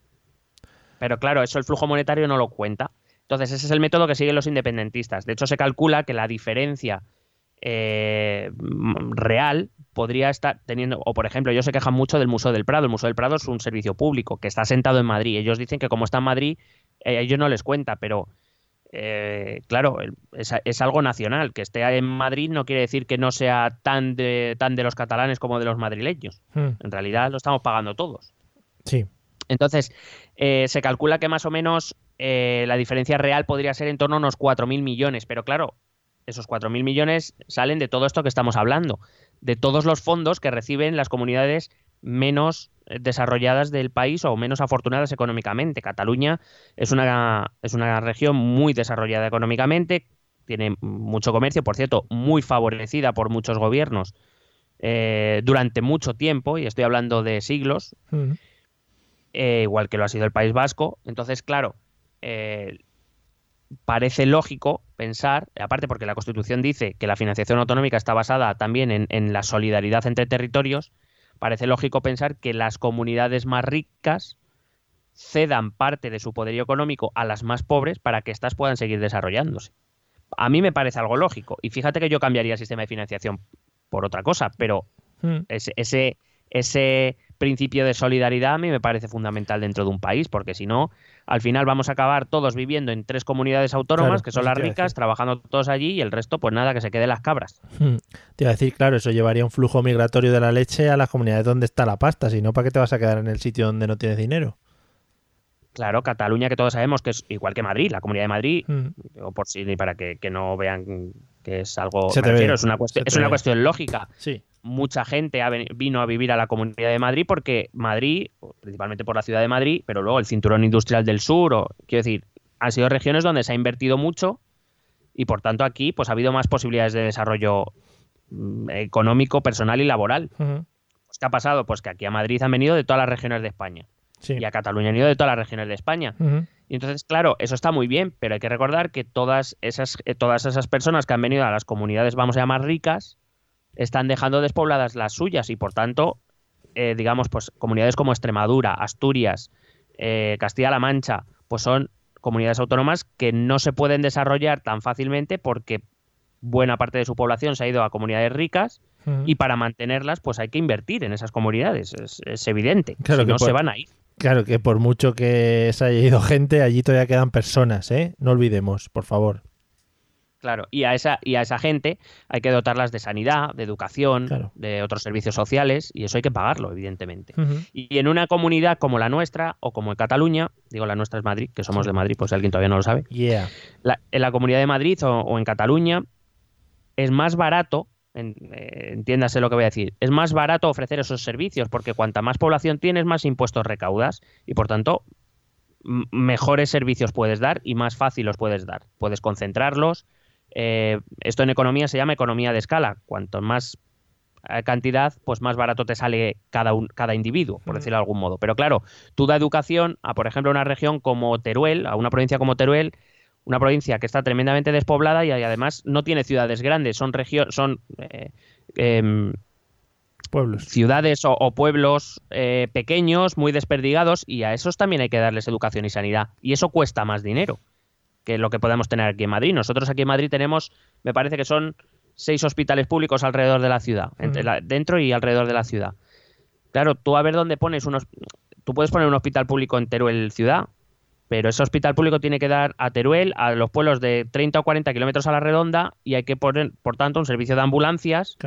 Pero claro, eso el flujo monetario no lo cuenta. Entonces, ese es el método que siguen los independentistas. De hecho, se calcula que la diferencia eh, real podría estar teniendo, o por ejemplo, ellos se quejan mucho del Museo del Prado. El Museo del Prado es un servicio público que está sentado en Madrid. Ellos dicen que como está en Madrid, eh, ellos no les cuenta, pero eh, claro, es, es algo nacional. Que esté en Madrid no quiere decir que no sea tan de, tan de los catalanes como de los madrileños. Mm. En realidad lo estamos pagando todos. Sí. Entonces, eh, se calcula que más o menos eh, la diferencia real podría ser en torno a unos 4.000 millones, pero claro, esos 4.000 millones salen de todo esto que estamos hablando, de todos los fondos que reciben las comunidades menos eh, desarrolladas del país o menos afortunadas económicamente. Cataluña es una, es una región muy desarrollada económicamente, tiene mucho comercio, por cierto, muy favorecida por muchos gobiernos eh, durante mucho tiempo, y estoy hablando de siglos. Eh, igual que lo ha sido el País Vasco. Entonces, claro, eh, parece lógico pensar, aparte porque la Constitución dice que la financiación autonómica está basada también en, en la solidaridad entre territorios, parece lógico pensar que las comunidades más ricas cedan parte de su poderío económico a las más pobres para que éstas puedan seguir desarrollándose. A mí me parece algo lógico. Y fíjate que yo cambiaría el sistema de financiación por otra cosa, pero Mm. ese, ese, ese principio de solidaridad a mí me parece fundamental dentro de un país, porque si no, al final vamos a acabar todos viviendo en tres comunidades autónomas, Claro, que son las ricas, trabajando todos allí y el resto, pues nada, que se quede las cabras. Mm. Te iba a decir, claro, eso llevaría un flujo migratorio de la leche a las comunidades donde está la pasta, si no, ¿para qué te vas a quedar en el sitio donde no tienes dinero? Claro, Cataluña, que todos sabemos que es igual que Madrid, la Comunidad de Madrid, Mm. o por si para que, que no vean que es algo. Se te ve, refiero, es una, cuestión, es una cuestión lógica. Sí. Mucha gente vino a vivir a la Comunidad de Madrid porque Madrid, principalmente por la ciudad de Madrid, pero luego el cinturón industrial del sur, o, quiero decir, han sido regiones donde se ha invertido mucho y por tanto aquí pues ha habido más posibilidades de desarrollo mm, económico, personal y laboral. Pues, ¿Qué ha pasado? Pues que aquí a Madrid han venido de todas las regiones de España. Y a Cataluña han venido de todas las regiones de España. Y entonces, claro, eso está muy bien, pero hay que recordar que todas esas, eh, todas esas personas que han venido a las comunidades, vamos a llamar ricas, están dejando despobladas las suyas y por tanto, eh, digamos, pues comunidades como Extremadura, Asturias, eh, Castilla-La Mancha, pues son comunidades autónomas que no se pueden desarrollar tan fácilmente porque buena parte de su población se ha ido a comunidades ricas y para mantenerlas pues hay que invertir en esas comunidades, es, evidente, si no se van a ir. Claro que por mucho que se haya ido gente, allí todavía quedan personas, ¿eh? No olvidemos, por favor. Claro, y a esa, y a esa gente hay que dotarlas de sanidad, de educación, de otros servicios sociales, y eso hay que pagarlo, evidentemente. Y en una comunidad como la nuestra, o como en Cataluña, digo la nuestra es Madrid, que somos de Madrid, pues si alguien todavía no lo sabe. Yeah. en la comunidad de Madrid o, en Cataluña es más barato, eh, entiéndase lo que voy a decir, es más barato ofrecer esos servicios, porque cuanta más población tienes, más impuestos recaudas, y por tanto mejores servicios puedes dar y más fácil los puedes dar. Puedes concentrarlos eh, esto en economía se llama economía de escala. Cuanto más eh, cantidad, pues más barato te sale cada, cada individuo, por decirlo de algún modo. Pero claro, tú da educación a, por ejemplo, una región como Teruel, a una provincia como Teruel, una provincia que está tremendamente despoblada y además no tiene ciudades grandes, son regiones, son eh, em, pueblos. ciudades o, pueblos pequeños, muy desperdigados, y a esos también hay que darles educación y sanidad. Y eso cuesta más dinero que lo que podemos tener aquí en Madrid. Nosotros aquí en Madrid tenemos, me parece que son seis hospitales públicos alrededor de la ciudad, entre dentro y alrededor de la ciudad. Claro, tú a ver dónde pones unos... Tú puedes poner un hospital público en Teruel ciudad, pero ese hospital público tiene que dar a Teruel, a los pueblos de 30 o 40 kilómetros a la redonda, y hay que poner, por tanto, un servicio de ambulancias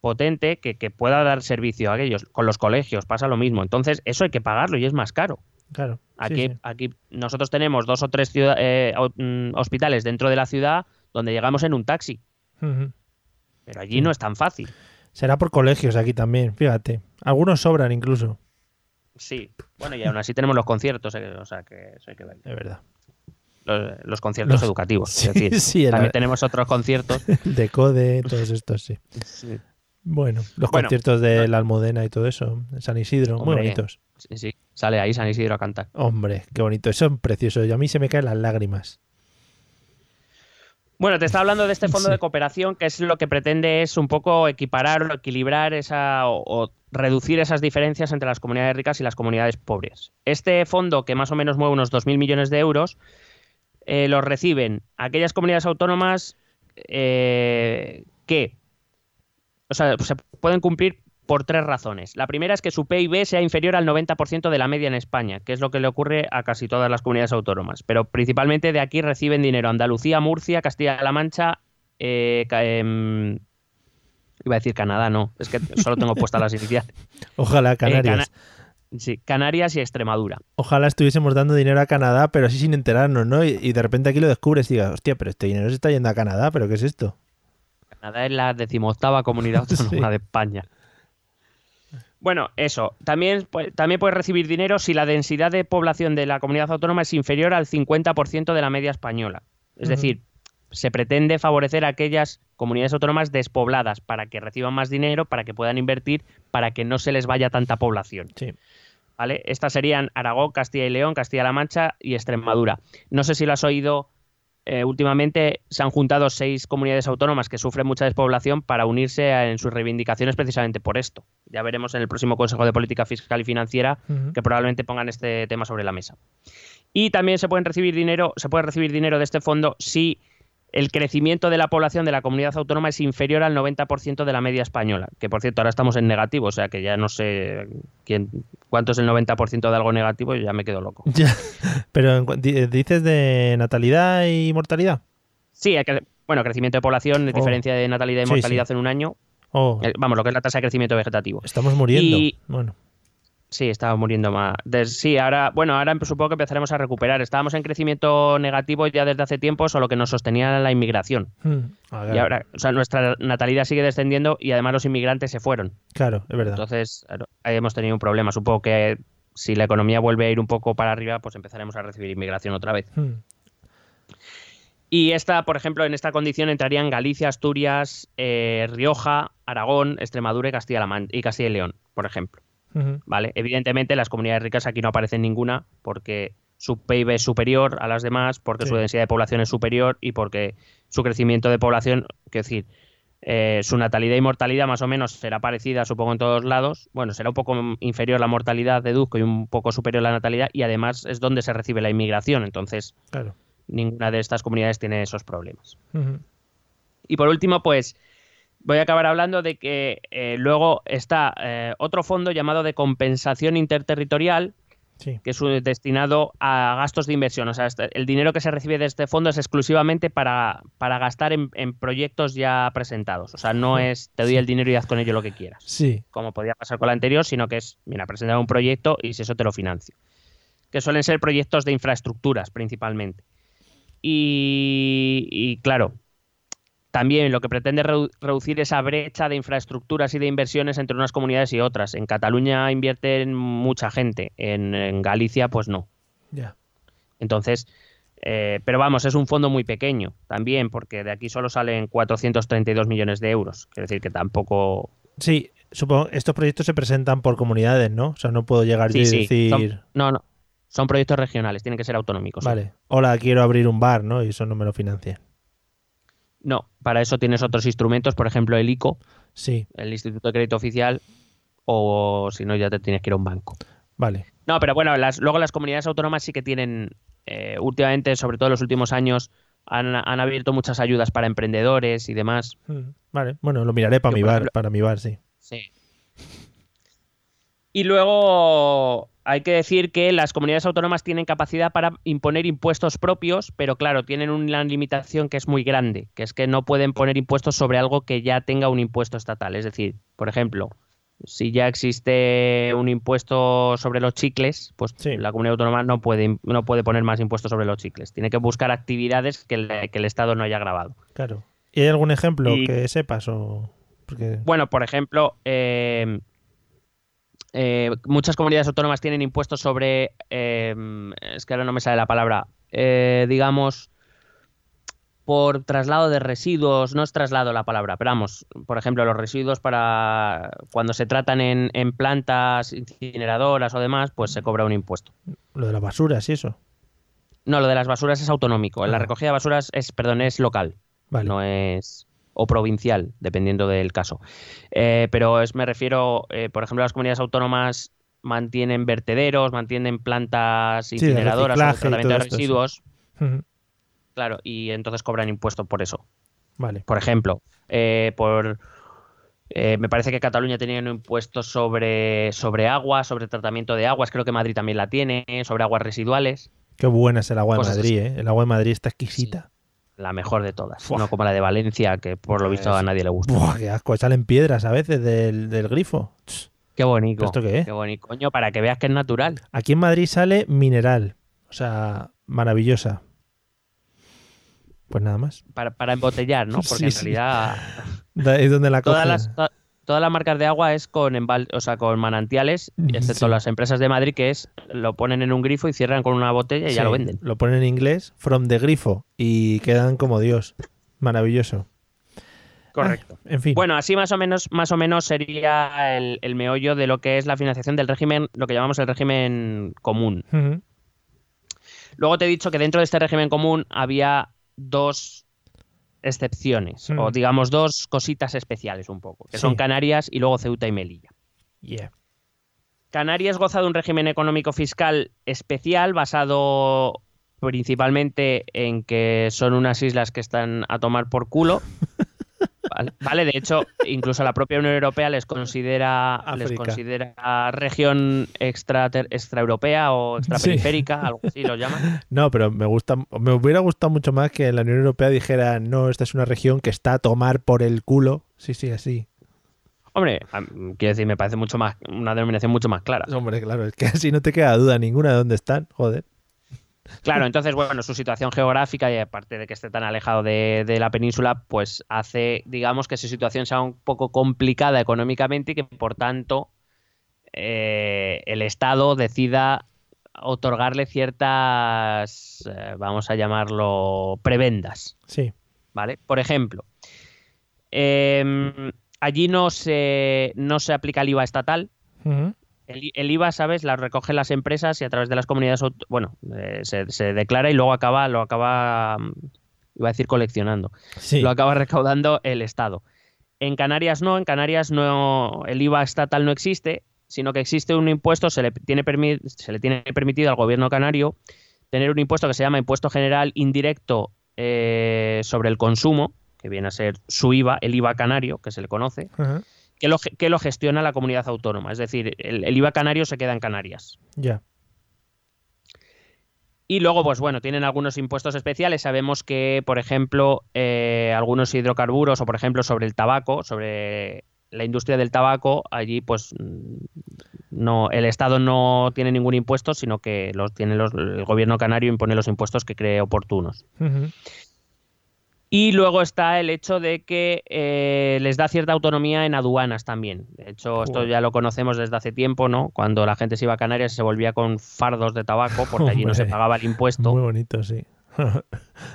potente que, que, pueda dar servicio a aquellos. Con los colegios pasa lo mismo. Entonces, eso hay que pagarlo y es más caro. Claro. Aquí, aquí nosotros tenemos dos o tres eh, mm, hospitales dentro de la ciudad donde llegamos en un taxi. Pero allí no es tan fácil. Será por colegios aquí también, fíjate. Algunos sobran incluso. Sí, bueno, y aún así tenemos los conciertos, eh, o sea que eso hay que ver. Es verdad. Los, conciertos educativos. también tenemos otros conciertos. de CODE, todos estos, sí. Bueno, los conciertos de la Almudena y todo eso, San Isidro, muy bonitos. Sí, sí, sale ahí San Isidro a cantar. Hombre, qué bonito, eso es precioso. Y a mí se me caen las lágrimas. Bueno, te está hablando de este fondo de cooperación que es lo que pretende es un poco equiparar o equilibrar esa o, reducir esas diferencias entre las comunidades ricas y las comunidades pobres. Este fondo, que más o menos mueve unos 2.000 millones de euros, eh, los reciben aquellas comunidades autónomas eh, que o sea, se pueden cumplir por tres razones. La primera es que su PIB sea inferior al 90% de la media en España, que es lo que le ocurre a casi todas las comunidades autónomas. Pero principalmente de aquí reciben dinero Andalucía, Murcia, Castilla-La Mancha, eh, em, iba a decir Canadá, no, es que solo tengo puestas las iniciales. Ojalá eh, Canarias. sí, Canarias y Extremadura. Ojalá estuviésemos dando dinero a Canadá, pero así sin enterarnos, ¿no? Y, de repente aquí lo descubres y digas, hostia, pero este dinero se está yendo a Canadá, ¿pero qué es esto? Canadá es la decimoctava comunidad autónoma de España. Bueno, eso. También, también puedes recibir dinero si la densidad de población de la comunidad autónoma es inferior al 50% de la media española. Es decir, se pretende favorecer a aquellas comunidades autónomas despobladas para que reciban más dinero, para que puedan invertir, para que no se les vaya tanta población. Sí. ¿Vale? Estas serían Aragón, Castilla y León, Castilla-La Mancha y Extremadura. No sé si lo has oído eh, últimamente se han juntado seis comunidades autónomas que sufren mucha despoblación para unirse en sus reivindicaciones precisamente por esto. Ya veremos en el próximo Consejo de Política Fiscal y Financiera que probablemente pongan este tema sobre la mesa. Y también se pueden recibir dinero, se puede recibir dinero de este fondo si el crecimiento de la población de la comunidad autónoma es inferior al 90% de la media española, que por cierto ahora estamos en negativo, o sea que ya no sé quién, cuánto es el 90% de algo negativo y ya me quedo loco. Pero dices de natalidad y mortalidad. Sí, bueno, crecimiento de población, oh. diferencia de natalidad y mortalidad en un año. Oh. Vamos, lo que es la tasa de crecimiento vegetativo. Estamos muriendo. bueno. Sí, estaba muriendo más. Sí, ahora, bueno, ahora supongo que empezaremos a recuperar. Estábamos en crecimiento negativo ya desde hace tiempo, solo que nos sostenía la inmigración. Mm, ah, Y ahora, o sea, nuestra natalidad sigue descendiendo y además los inmigrantes se fueron. claro, es verdad. Entonces, claro, ahí hemos tenido un problema. Supongo que si la economía vuelve a ir un poco para arriba, pues empezaremos a recibir inmigración otra vez. Mm, Y esta, por ejemplo, en esta condición entrarían Galicia, Asturias, eh, Rioja, Aragón, Extremadura y Castilla-La Man- y Castilla y León, por ejemplo. ¿Vale? Evidentemente las comunidades ricas aquí no aparecen ninguna porque su PIB es superior a las demás, porque Sí. su densidad de población es superior y porque su crecimiento de población, quiero decir, eh, su natalidad y mortalidad más o menos será parecida, supongo, en todos lados. Bueno, será un poco inferior la mortalidad, deduzco, y un poco superior la natalidad, y además es donde se recibe la inmigración. Entonces, claro. ninguna de estas comunidades tiene esos problemas. Y por último, pues voy a acabar hablando de que eh, luego está eh, otro fondo llamado de compensación interterritorial, Sí. que es destinado a gastos de inversión. O sea, este- el dinero que se recibe de este fondo es exclusivamente para, para gastar en, en proyectos ya presentados. O sea, no es te doy el dinero y haz con ello lo que quieras, Sí. como podía pasar con la anterior, sino que es, mira, presentar un proyecto y si eso te lo financio. Que suelen ser proyectos de infraestructuras principalmente. Y, y, claro, también lo que pretende redu- reducir esa brecha de infraestructuras y de inversiones entre unas comunidades y otras. En Cataluña invierten mucha gente, en, en Galicia pues no. Ya. Entonces, eh, pero vamos, es un fondo muy pequeño también, porque de aquí solo salen 432 millones de euros. Quiero decir que tampoco... Sí, supongo estos proyectos se presentan por comunidades, ¿no? O sea, no puedo llegar yo Sí, y sí, decir, son- no, no. Son proyectos regionales, tienen que ser autonómicos. vale, hola, quiero abrir un bar, ¿no? Y eso no me lo financian. No, para eso tienes otros instrumentos, por ejemplo el ICO, Sí, el Instituto de Crédito Oficial, o si no ya te tienes que ir a un banco. vale. No, pero bueno, las, luego las comunidades autónomas sí que tienen, eh, últimamente, sobre todo en los últimos años, han, han abierto muchas ayudas para emprendedores y demás. Mm, Vale, bueno, lo miraré para Yo, mi bar, ejemplo- para mi bar, sí. Sí. Y luego hay que decir que las comunidades autónomas tienen capacidad para imponer impuestos propios, pero claro, tienen una limitación que es muy grande, que es que no pueden poner impuestos sobre algo que ya tenga un impuesto estatal. Es decir, por ejemplo, si ya existe un impuesto sobre los chicles, pues Sí. la comunidad autónoma no puede, no puede poner más impuestos sobre los chicles. Tiene que buscar actividades que el, que el Estado no haya grabado. Claro. ¿Y hay algún ejemplo Y- que sepas o...? Porque... Bueno, por ejemplo, eh, eh, muchas comunidades autónomas tienen impuestos sobre, eh, es que ahora no me sale la palabra, eh, digamos, por traslado de residuos, no es traslado la palabra, pero vamos, por ejemplo, los residuos para cuando se tratan en, en plantas incineradoras o demás, pues se cobra un impuesto. Lo de las basuras y eso. No, lo de las basuras es autonómico, la Ah. recogida de basuras es, perdón, es local. Vale. no es o provincial, dependiendo del caso. Eh, pero es, me refiero, eh, por ejemplo, las comunidades autónomas mantienen vertederos, mantienen plantas incineradoras o de tratamiento de esto, sí. residuos, claro, y entonces cobran impuestos por eso. Vale. Por ejemplo, eh, por eh, me parece que Cataluña tenía un impuesto sobre, sobre agua, sobre tratamiento de aguas, creo que Madrid también la tiene, sobre aguas residuales, Qué buena es el agua de Madrid, ¿eh? El agua de Madrid está exquisita. La mejor de todas, no como la de Valencia, que por lo visto a nadie le gusta. Buah, qué asco. Salen piedras a veces del, del grifo. Qué bonito. ¿Esto qué es? Qué bonito, coño, para que veas que es natural. Aquí en Madrid sale mineral. O sea, maravillosa. Pues nada más. para, para embotellar, ¿no? Porque Sí, en realidad Da- Es donde la todas las, to- todas las marcas de agua es con embal o sea, con manantiales, excepto sí. las empresas de Madrid que es lo ponen en un grifo y cierran con una botella y ya lo venden. Lo ponen en inglés, from the grifo, y quedan como Dios. Maravilloso. Correcto. Ay, en fin. Bueno, así más o menos, más o menos sería el, el meollo de lo que es la financiación del régimen, lo que llamamos el régimen común. Luego te he dicho que dentro de este régimen común había dos excepciones, Mm. o digamos dos cositas especiales un poco, que Sí. son Canarias y luego Ceuta y Melilla. Yeah. Canarias goza de un régimen económico fiscal especial basado principalmente en que son unas islas que están a tomar por culo. Vale, Vale, de hecho, incluso la propia Unión Europea les considera, les considera región extra, extraeuropea o extraperiférica, algo así lo llaman. No, pero me gusta, me hubiera gustado mucho más que la Unión Europea dijera, no, esta es una región que está a tomar por el culo. Sí, sí, así. Hombre, quiero decir, me parece mucho más una denominación mucho más clara. Hombre, claro, es que así no te queda duda ninguna de dónde están, joder. Claro, entonces, bueno, su situación geográfica y aparte de que esté tan alejado de, la península, pues hace, digamos, que su situación sea un poco complicada económicamente y que, por tanto, eh, el Estado decida otorgarle ciertas, eh, vamos a llamarlo, prebendas. Sí. ¿Vale? Por ejemplo, em, allí no se, no se aplica el IVA estatal. El, IVA, ¿sabes? La recogen las empresas y a través de las comunidades, bueno, eh, se, declara y luego acaba, lo acaba, mm, iba a decir coleccionando, lo acaba recaudando el Estado. En Canarias no, en Canarias no, el IVA estatal no existe, sino que existe un impuesto, se le tiene, se le tiene permitido al gobierno canario tener un impuesto que se llama Impuesto General Indirecto eh, sobre el Consumo, que viene a ser su IVA, el IVA canario, que se le conoce, que lo, que lo gestiona la comunidad autónoma. Es decir, el, IVA canario se queda en Canarias. Ya. Y luego, pues bueno, tienen algunos impuestos especiales. Sabemos que, por ejemplo, eh, algunos hidrocarburos o, por ejemplo, sobre el tabaco, sobre la industria del tabaco, allí pues no el Estado no tiene ningún impuesto, sino que los tiene los, el gobierno canario impone los impuestos que cree oportunos. Y luego está el hecho de que eh, les da cierta autonomía en aduanas también. De hecho, esto ya lo conocemos desde hace tiempo, ¿no? Cuando la gente se iba a Canarias se volvía con fardos de tabaco porque allí no se pagaba el impuesto. Muy bonito, sí.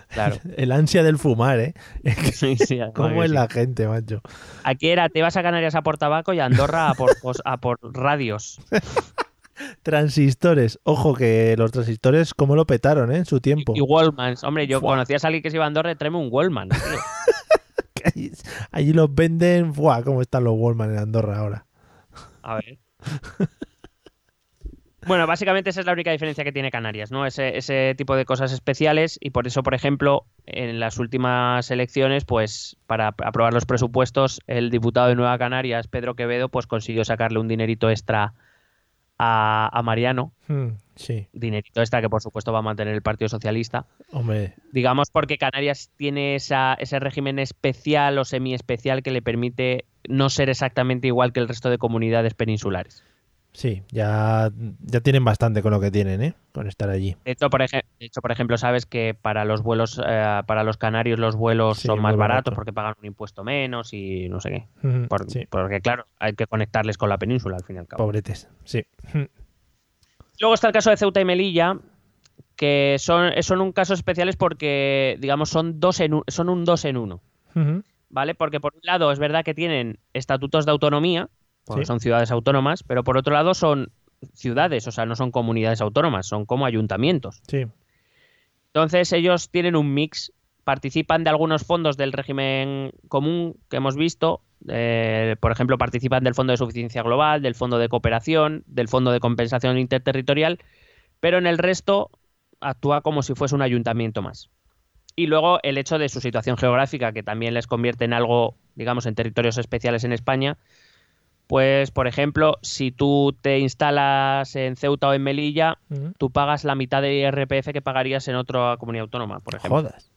Claro. El ansia del fumar, ¿eh? Sí, sí, ¿Cómo es la gente, macho? Aquí era, te vas a Canarias a por tabaco y a Andorra a por, a por radios. Transistores. Ojo que los transistores, ¿cómo lo petaron eh, en su tiempo? Y, Wallmans. Hombre, yo conocía a alguien que se iba a Andorra, tráeme un Wallman. allí, los venden. Buah, ¿cómo están los Wallman en Andorra ahora? A ver. Bueno, básicamente esa es la única diferencia que tiene Canarias, ¿no? Ese, ese, tipo de cosas especiales y por eso, por ejemplo, en las últimas elecciones, pues para aprobar los presupuestos, el diputado de Nueva Canarias, Pedro Quevedo, pues consiguió sacarle un dinerito extra a, Mariano. Hmm, sí. Dinerito extra que por supuesto va a mantener el Partido Socialista. Hombre. Digamos porque Canarias tiene esa, ese régimen especial o semi-especial que le permite no ser exactamente igual que el resto de comunidades peninsulares. Sí, ya, ya tienen bastante con lo que tienen, ¿eh? Con estar allí. De hecho, por, hecho, por ejemplo, sabes que para los vuelos, eh, para los canarios los vuelos son más baratos porque pagan un impuesto menos y no sé qué. Porque, claro, hay que conectarles con la península al fin y al cabo. Pobretes, sí. Luego está el caso de Ceuta y Melilla, que son, son un caso especiales porque, digamos, son, dos en son un dos en uno. ¿Vale? Porque por un lado es verdad que tienen estatutos de autonomía, porque son ciudades autónomas, pero por otro lado son ciudades, o sea, no son comunidades autónomas, son como ayuntamientos. Sí. Entonces ellos tienen un mix, participan de algunos fondos del régimen común que hemos visto, eh, por ejemplo, participan del Fondo de Suficiencia Global, del Fondo de Cooperación, del Fondo de Compensación Interterritorial, pero en el resto actúa como si fuese un ayuntamiento más. Y luego el hecho de su situación geográfica, que también les convierte en algo, digamos, en territorios especiales en España, pues, por ejemplo, si tú te instalas en Ceuta o en Melilla, tú pagas la mitad de IRPF que pagarías en otra comunidad autónoma, por ejemplo. Jodas.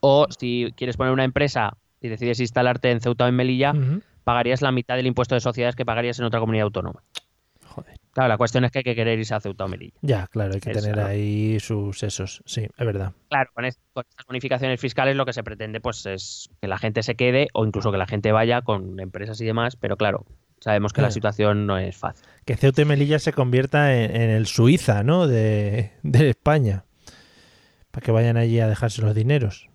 O si quieres poner una empresa y decides instalarte en Ceuta o en Melilla, pagarías la mitad del impuesto de sociedades que pagarías en otra comunidad autónoma. Claro, la cuestión es que hay que querer irse a Ceuta o Melilla. Ya, claro, hay que tener ahí sus sesos, sí, es verdad. Claro, con, estas bonificaciones fiscales lo que se pretende pues es que la gente se quede o incluso que la gente vaya con empresas y demás, pero claro, sabemos que la situación no es fácil. Que Ceuta y Melilla se convierta en, el Suiza, ¿no? De, España, para que vayan allí a dejarse los dineros.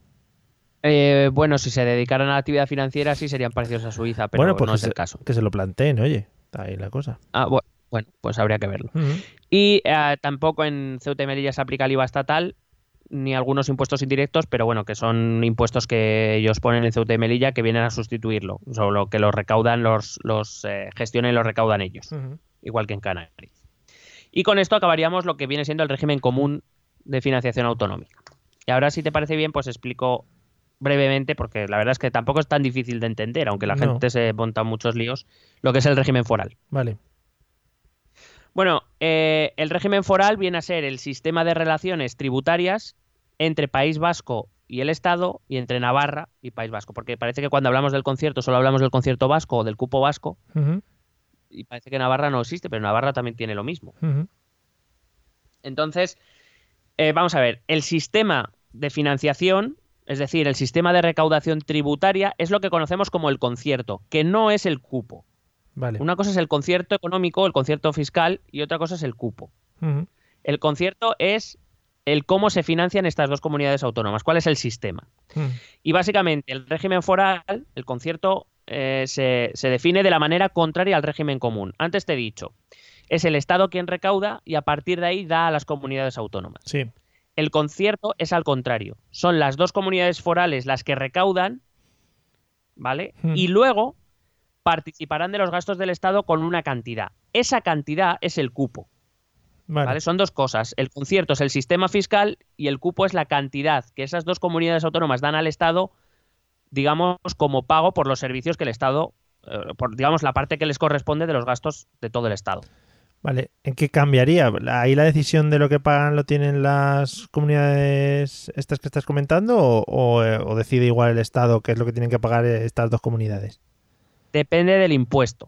Eh, bueno, si se dedicaran a la actividad financiera sí serían parecidos a Suiza, pero bueno, pues no es el caso. Que se lo planteen, oye, está ahí la cosa. Ah, bueno, bueno, pues habría que verlo. Y eh, tampoco en Ceuta y Melilla se aplica el IVA estatal, ni algunos impuestos indirectos, pero bueno, que son impuestos que ellos ponen en Ceuta y Melilla que vienen a sustituirlo, solo que los recaudan, los, los eh, gestionan y los recaudan ellos, igual que en Canarias. Y con esto acabaríamos lo que viene siendo el régimen común de financiación autonómica. Y ahora, si te parece bien, pues explico brevemente, porque la verdad es que tampoco es tan difícil de entender, aunque la gente se monta muchos líos, lo que es el régimen foral. Vale. Bueno, eh, el régimen foral viene a ser el sistema de relaciones tributarias entre País Vasco y el Estado y entre Navarra y País Vasco. Porque parece que cuando hablamos del concierto solo hablamos del concierto vasco o del cupo vasco y parece que Navarra no existe, pero Navarra también tiene lo mismo. Entonces, eh, vamos a ver, el sistema de financiación, es decir, el sistema de recaudación tributaria, es lo que conocemos como el concierto, que no es el cupo. Vale. Una cosa es el concierto económico, el concierto fiscal, y otra cosa es el cupo. El concierto es el cómo se financian estas dos comunidades autónomas, cuál es el sistema. Y básicamente el régimen foral, el concierto, eh, se, se define de la manera contraria al régimen común. Antes te he dicho, es el Estado quien recauda y a partir de ahí da a las comunidades autónomas. Sí. El concierto es al contrario. Son las dos comunidades forales las que recaudan, ¿vale? Y luego participarán de los gastos del Estado con una cantidad. Esa cantidad es el cupo, Vale. ¿vale? Son dos cosas. El concierto es el sistema fiscal y el cupo es la cantidad que esas dos comunidades autónomas dan al Estado, digamos, como pago por los servicios que el Estado, eh, por, digamos, la parte que les corresponde de los gastos de todo el Estado. Vale, ¿en qué cambiaría? ¿Ahí la decisión de lo que pagan lo tienen las comunidades estas que estás comentando o, o, eh, o decide igual el Estado qué es lo que tienen que pagar estas dos comunidades? Depende del impuesto.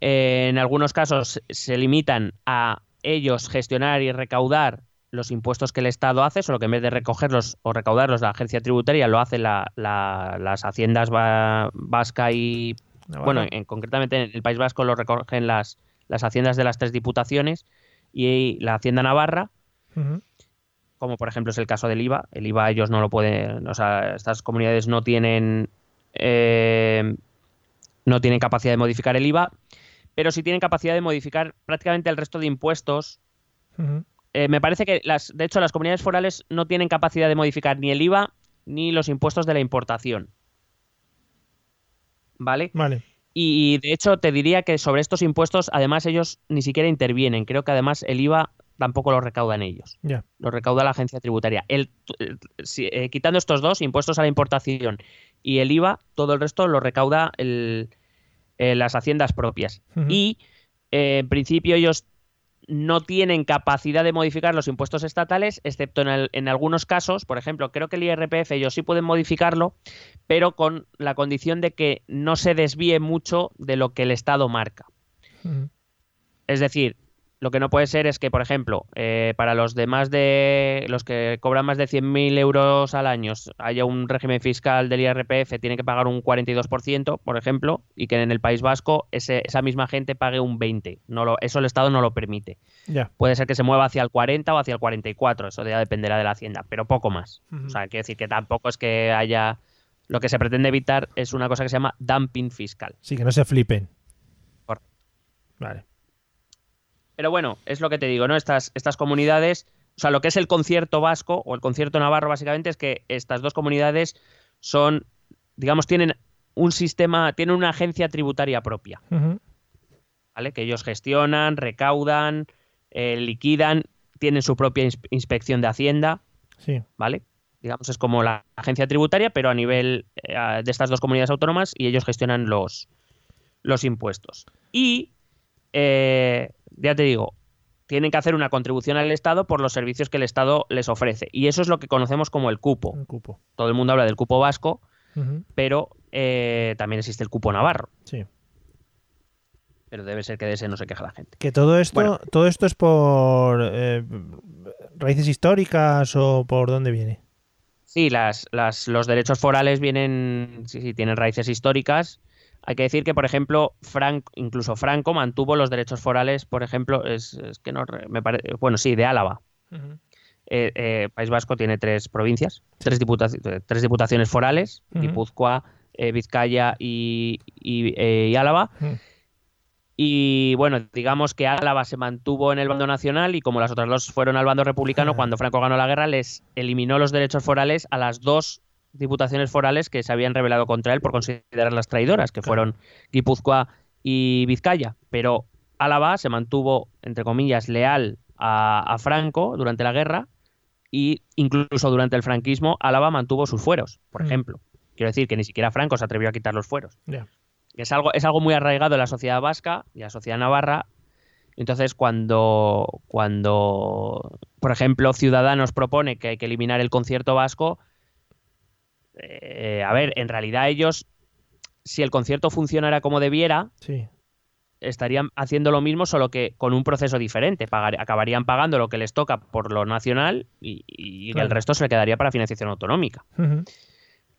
Eh, en algunos casos se limitan a ellos gestionar y recaudar los impuestos que el Estado hace, solo que en vez de recogerlos o recaudarlos la agencia tributaria, lo hacen la- la- las haciendas va- vasca y, Navarra. bueno, en- concretamente en el País Vasco lo recogen las, las haciendas de las tres diputaciones y la hacienda navarra, como por ejemplo es el caso del IVA. El IVA ellos no lo pueden, o sea, estas comunidades no tienen eh, no tienen capacidad de modificar el IVA, pero sí tienen capacidad de modificar prácticamente el resto de impuestos. Eh, me parece que las, de hecho, las comunidades forales no tienen capacidad de modificar ni el IVA ni los impuestos de la importación. ¿Vale? Vale. Y de hecho te diría que sobre estos impuestos, además ellos ni siquiera intervienen. Creo que además el IVA tampoco lo recaudan ellos lo recauda la agencia tributaria. El, eh, si- eh, quitando estos dos, impuestos a la importación y el IVA, todo el resto lo recauda el- eh, las haciendas propias. Y eh, en principio ellos no tienen capacidad de modificar los impuestos estatales, excepto en, el- en algunos casos, por ejemplo, creo que el IRPF ellos sí pueden modificarlo, pero con la condición de que no se desvíe mucho de lo que el Estado marca. Es decir, lo que no puede ser es que, por ejemplo, eh, para los demás de los que cobran más de 100.000 euros al año haya un régimen fiscal del IRPF, tiene que pagar un 42%, por ejemplo, y que en el País Vasco ese- esa misma gente pague un 20%. No lo, eso el Estado no lo permite. Puede ser que se mueva hacia el 40 o hacia el 44, eso ya dependerá de la Hacienda, pero poco más. O sea, quiero decir que tampoco es que haya... Lo que se pretende evitar es una cosa que se llama dumping fiscal. Sí, que no se flipen. Vale. Pero bueno, es lo que te digo, ¿no? Estas, estas comunidades, o sea, lo que es el concierto vasco o el concierto navarro, básicamente, es que estas dos comunidades son, digamos, tienen un sistema, tienen una agencia tributaria propia. ¿vale? Que ellos gestionan, recaudan, eh, liquidan, tienen su propia ins- inspección de Hacienda, Sí. ¿vale? Digamos, es como la agencia tributaria, pero a nivel eh, de estas dos comunidades autónomas y ellos gestionan los, los impuestos. Y, eh, ya te digo, tienen que hacer una contribución al Estado por los servicios que el Estado les ofrece. Y eso es lo que conocemos como el cupo. Todo el mundo habla del cupo vasco, pero eh, también existe el cupo navarro. Sí. Pero debe ser que de ese no se queja la gente. Que todo esto, Bueno. todo esto es por eh, raíces históricas o por dónde viene. Sí, las, las- los derechos forales vienen, sí, sí, tienen raíces históricas. Hay que decir que, por ejemplo, incluso Franco mantuvo los derechos forales, por ejemplo, es, es que no, me parece, bueno, sí, de Álava. Eh, eh, País Vasco tiene tres provincias, tres, diputaci- tres diputaciones forales. Guipúzcoa, eh, Vizcaya y, y, y Álava. Y bueno, digamos que Álava se mantuvo en el bando nacional y como las otras dos fueron al bando republicano, cuando Franco ganó la guerra, les eliminó los derechos forales a las dos diputaciones forales que se habían rebelado contra él por considerarlas traidoras, que fueron Guipúzcoa y Vizcaya. Pero Álava se mantuvo, entre comillas, leal a, a Franco durante la guerra y incluso durante el franquismo Álava mantuvo sus fueros, por Mm. ejemplo. Quiero decir que ni siquiera Franco se atrevió a quitar los fueros. Es algo, es algo muy arraigado en la sociedad vasca y la sociedad navarra. Entonces, cuando, cuando, por ejemplo, Ciudadanos propone que hay que eliminar el concierto vasco, eh, a ver, en realidad ellos, si el concierto funcionara como debiera, Sí. estarían haciendo lo mismo, solo que con un proceso diferente. Pagar- acabarían pagando lo que les toca por lo nacional y, y Claro. el resto se le quedaría para financiación autonómica.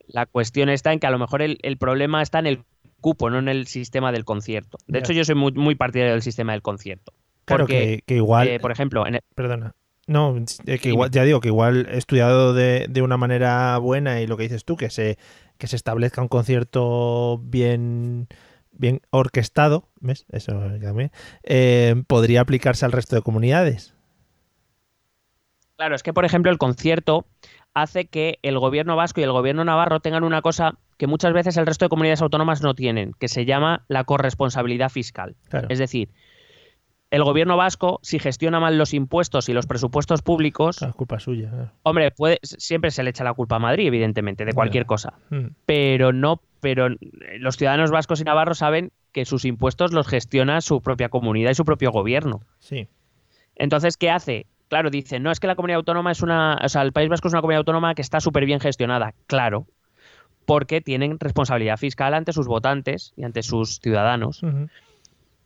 La cuestión está en que a lo mejor el, el problema está en el cupo, no en el sistema del concierto. De hecho, yo soy muy, muy partidario del sistema del concierto. Claro Porque, que, que igual. eh, por ejemplo, en el- Perdona. No, eh, que igual, ya digo que igual estudiado de, de una manera buena y lo que dices tú, que se, que se establezca un concierto bien, bien orquestado, ¿ves? Eso también, eh, podría aplicarse al resto de comunidades. Claro, es que, por ejemplo, el concierto hace que el gobierno vasco y el gobierno navarro tengan una cosa que muchas veces el resto de comunidades autónomas no tienen, que se llama la corresponsabilidad fiscal. Claro. Es decir, el gobierno vasco, si gestiona mal los impuestos y los presupuestos públicos, Claro, es culpa suya. claro. hombre, puede, siempre se le echa la culpa a Madrid, evidentemente, de cualquier cosa. Mm, Pero no, pero los ciudadanos vascos y navarros saben que sus impuestos los gestiona su propia comunidad y su propio gobierno. Sí. Entonces, ¿qué hace? Claro, dicen, no es que la comunidad autónoma es una, o sea, el País Vasco es una comunidad autónoma que está súper bien gestionada. Claro, porque tienen responsabilidad fiscal ante sus votantes y ante sus ciudadanos.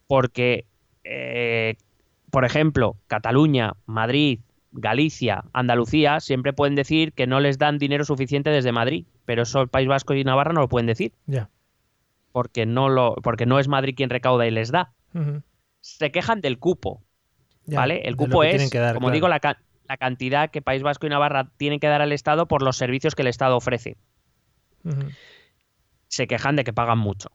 Porque, eh, por ejemplo, Cataluña, Madrid, Galicia, Andalucía siempre pueden decir que no les dan dinero suficiente desde Madrid, pero eso el País Vasco y Navarra no lo pueden decir, Ya. porque no, lo, porque no es Madrid quien recauda y les da. Se quejan del cupo, ¿vale? El cupo es, tienen que dar, como claro. digo, la, ca- la cantidad que País Vasco y Navarra tienen que dar al Estado por los servicios que el Estado ofrece. Se quejan de que pagan mucho.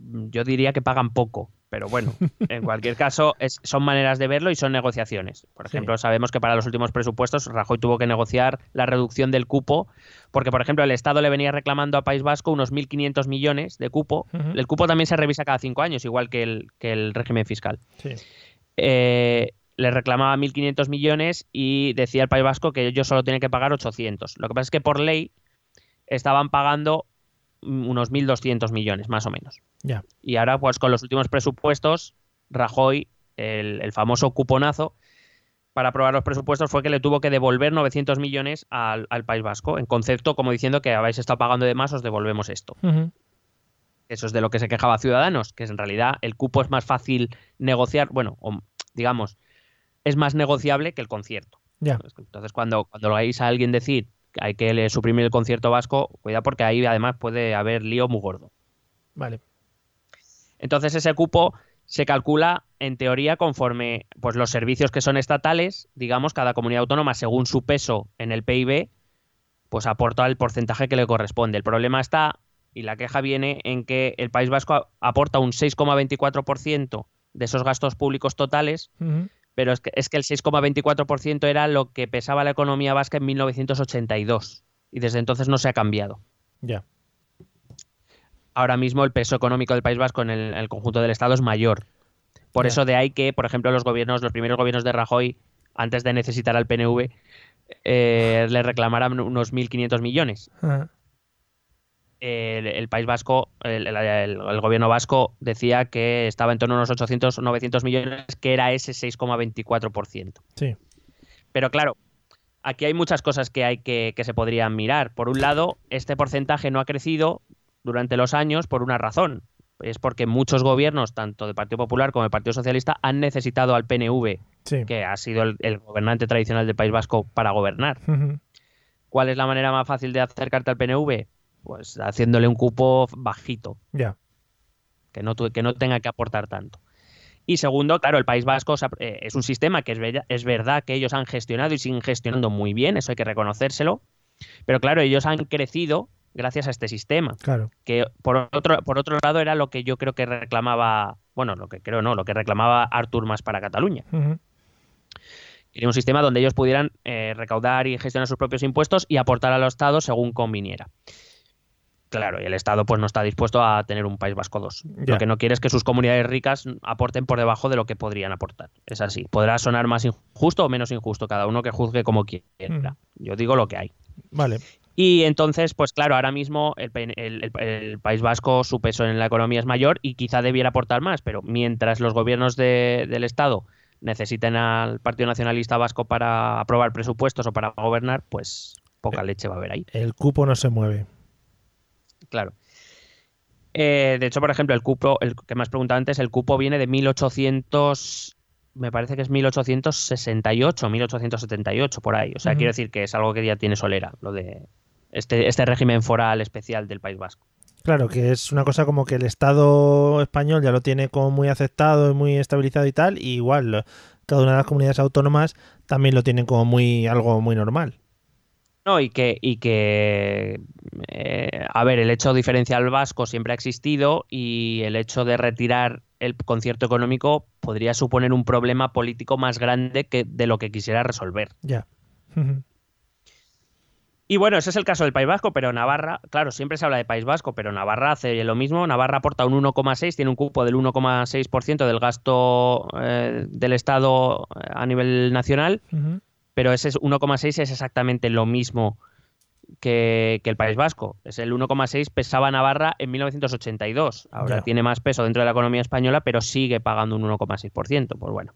Yo diría que pagan poco, pero bueno, en cualquier caso, es- son maneras de verlo y son negociaciones. Por Sí. ejemplo, sabemos que para los últimos presupuestos Rajoy tuvo que negociar la reducción del cupo, porque, por ejemplo, el Estado le venía reclamando a País Vasco unos 1.500 millones de cupo. El cupo también se revisa cada cinco años, igual que el, que el régimen fiscal. Sí. eh, le reclamaba 1.500 millones y decía el País Vasco que ellos solo tienen que pagar 800. Lo que pasa es que por ley estaban pagando unos 1.200 millones, más o menos. Y ahora, pues con los últimos presupuestos, Rajoy, el, el famoso cuponazo, para aprobar los presupuestos fue que le tuvo que devolver 900 millones al, al País Vasco, en concepto como diciendo que habéis estado pagando de más, os devolvemos esto. Eso es de lo que se quejaba Ciudadanos, que en realidad el cupo es más fácil negociar, bueno, o, digamos, es más negociable que el concierto. Entonces, cuando, cuando lo a alguien decir hay que suprimir el concierto vasco, cuidado porque ahí además puede haber lío muy gordo. Vale. Entonces, ese cupo se calcula en teoría conforme pues los servicios que son estatales, digamos, cada comunidad autónoma según su peso en el PIB, pues aporta el porcentaje que le corresponde. El problema está y la queja viene en que el País Vasco aporta un 6,24% de esos gastos públicos totales. Pero es que, es que el 6,24% era lo que pesaba la economía vasca en 1982 y desde entonces no se ha cambiado. Ya. Ahora mismo el peso económico del País Vasco en el, en el conjunto del Estado es mayor. Por Ya. eso de ahí que, por ejemplo, los gobiernos, los primeros gobiernos de Rajoy, antes de necesitar al PNV, eh, le reclamaran unos 1.500 millones. Ajá. El, el País Vasco, el, el- el- el gobierno vasco decía que estaba en torno a unos 800 o 900 millones, que era ese 6,24%. Sí. Pero claro, aquí hay muchas cosas que hay que, que se podrían mirar. Por un lado, este porcentaje no ha crecido durante los años por una razón. Es porque muchos gobiernos, tanto del Partido Popular como del Partido Socialista, han necesitado al PNV, Sí. que ha sido el, gobernante tradicional del País Vasco, para gobernar. ¿Cuál es la manera más fácil de acercarte al PNV? Pues haciéndole un cupo bajito Ya. que no, que no tenga que aportar tanto. Y segundo, claro, el País Vasco eh, es un sistema que es, bella- es verdad que ellos han gestionado y siguen gestionando muy bien, eso hay que reconocérselo, pero claro, ellos han crecido gracias a este sistema, Claro. que por otro, por otro lado era lo que yo creo que reclamaba, bueno, lo que creo no, lo que reclamaba Artur Mas para Cataluña. Ujú. Quería un sistema donde ellos pudieran eh, recaudar y gestionar sus propios impuestos y aportar al Estado según conviniera. Claro, y el Estado pues no está dispuesto a tener un País Vasco 2. Ya. Lo que no quiere es que sus comunidades ricas aporten por debajo de lo que podrían aportar. Es así. Podrá sonar más injusto o menos injusto, cada uno que juzgue como quiera. Yo digo lo que hay. Vale. Y entonces, pues claro, ahora mismo el, pe- el- el- el País Vasco, su peso en la economía es mayor y quizá debiera aportar más, pero mientras los gobiernos de- del Estado necesiten al Partido Nacionalista Vasco para aprobar presupuestos o para gobernar, pues poca leche va a haber ahí. El cupo no se mueve. Claro. Eh, de hecho, por ejemplo, el cupo, el que me has preguntado antes, el cupo viene de 1800, me parece que es 1868, 1878, por ahí. O sea, quiero decir que es algo que ya tiene solera, lo de este, este régimen foral especial del País Vasco. Claro, que es una cosa como que el Estado español ya lo tiene como muy aceptado y muy estabilizado y tal, y igual cada una de las comunidades autónomas también lo tienen como muy algo muy normal. No, y que, y que eh, a ver, el hecho diferencial vasco siempre ha existido y el hecho de retirar el concierto económico podría suponer un problema político más grande que de lo que quisiera resolver. Ya. Y bueno, ese es el caso del País Vasco, pero Navarra, claro, siempre se habla de País Vasco, pero Navarra hace lo mismo. Navarra aporta un 1,6, tiene un cupo del 1,6% del gasto eh, del Estado eh, a nivel nacional. Pero ese 1,6 es exactamente lo mismo que, que el País Vasco. Es el 1,6 pesaba Navarra en 1982. Ahora tiene más peso dentro de la economía española, pero sigue pagando un 1,6%. Pues bueno.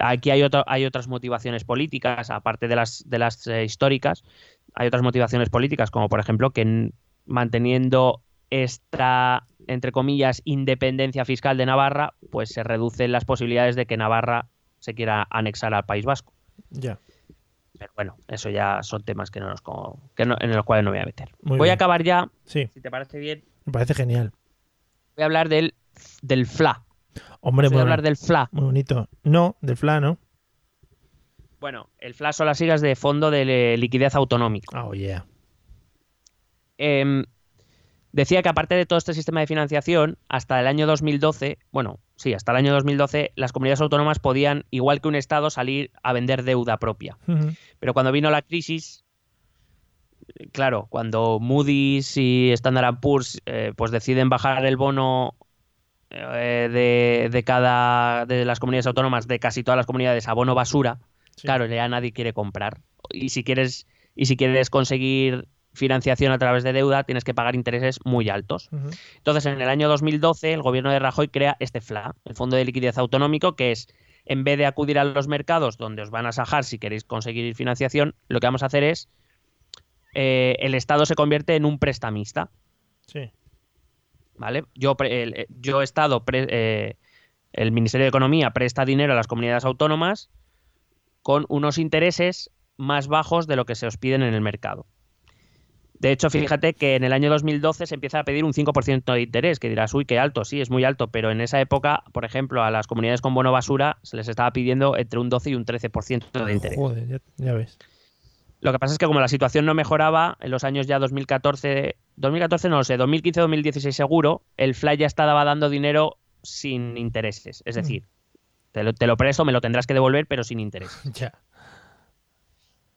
Aquí hay, otro- hay otras motivaciones políticas, aparte de las, de las eh, históricas, hay otras motivaciones políticas, como por ejemplo que manteniendo esta, entre comillas, independencia fiscal de Navarra, pues se reducen las posibilidades de que Navarra se quiera anexar al País Vasco. Ya. Pero bueno, eso ya son temas que no nos, co- que no- en los cuales no me voy a meter. Muy voy bien. a acabar ya, Sí, si te parece bien, me parece genial. voy a hablar del, del FLA. Hombre, Voy a hablar del FLA. muy bonito. No, del FLA, ¿no? Bueno, el FLA son las siglas de Fondo de Liquidez Autonómico. Oh, yeah. Em, decía que aparte de todo este sistema de financiación, hasta el año 2012, bueno, sí, hasta el año 2012, las comunidades autónomas podían, igual que un Estado, salir a vender deuda propia. Pero cuando vino la crisis, claro, cuando Moody's y Standard Poor's eh, pues deciden bajar el bono eh, de, de cada de las comunidades autónomas, de casi todas las comunidades, a bono basura, Sí. claro, ya nadie quiere comprar. Y si quieres, y si quieres conseguir financiación a través de deuda, tienes que pagar intereses muy altos. Entonces, en el año 2012, el gobierno de Rajoy crea este FLA, el Fondo de Liquidez Autonómico, que es, en vez de acudir a los mercados donde os van a sajar si queréis conseguir financiación, lo que vamos a hacer es, eh, el Estado se convierte en un prestamista, Sí. ¿vale? Yo, pre- el, eh, yo Estado, pre- eh, el Ministerio de Economía presta dinero a las comunidades autónomas con unos intereses más bajos de lo que se os piden en el mercado. De hecho, fíjate que en el año 2012 se empieza a pedir un 5% de interés, que dirás, uy, qué alto, sí, es muy alto, pero en esa época, por ejemplo, a las comunidades con bono basura se les estaba pidiendo entre un 12 y un 13% de interés. Joder, ya, ya ves. Lo que pasa es que como la situación no mejoraba, en los años ya 2014, 2014 no lo sé, 2015-2016 seguro, el Fly ya estaba dando dinero sin intereses. Es decir, te lo, te lo presto, me lo tendrás que devolver, pero sin interés. Ya.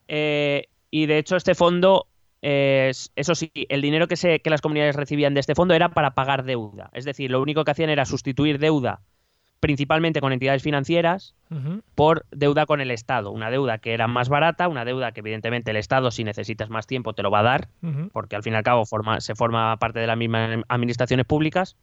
Eh, y de hecho este fondo, eh, es- eso sí, el dinero que, se, que las comunidades recibían de este fondo era para pagar deuda. Es decir, lo único que hacían era sustituir deuda principalmente con entidades financieras por deuda con el Estado. Una deuda que era más barata, una deuda que evidentemente el Estado si necesitas más tiempo te lo va a dar, porque al fin y al cabo forma, se forma parte de las mismas administraciones públicas,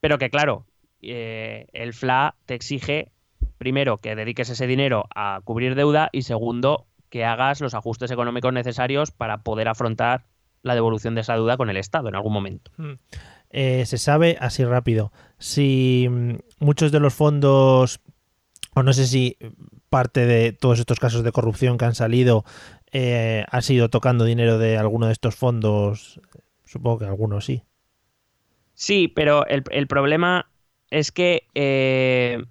pero que claro, eh, el FLA te exige primero que dediques ese dinero a cubrir deuda y segundo que hagas los ajustes económicos necesarios para poder afrontar la devolución de esa deuda con el Estado en algún momento. Eh, se sabe así rápido. Si mm, muchos de los fondos o no sé si parte de todos estos casos de corrupción que han salido eh, ha sido tocando dinero de alguno de estos fondos supongo que algunos sí. Sí, pero el, el problema es que, eh,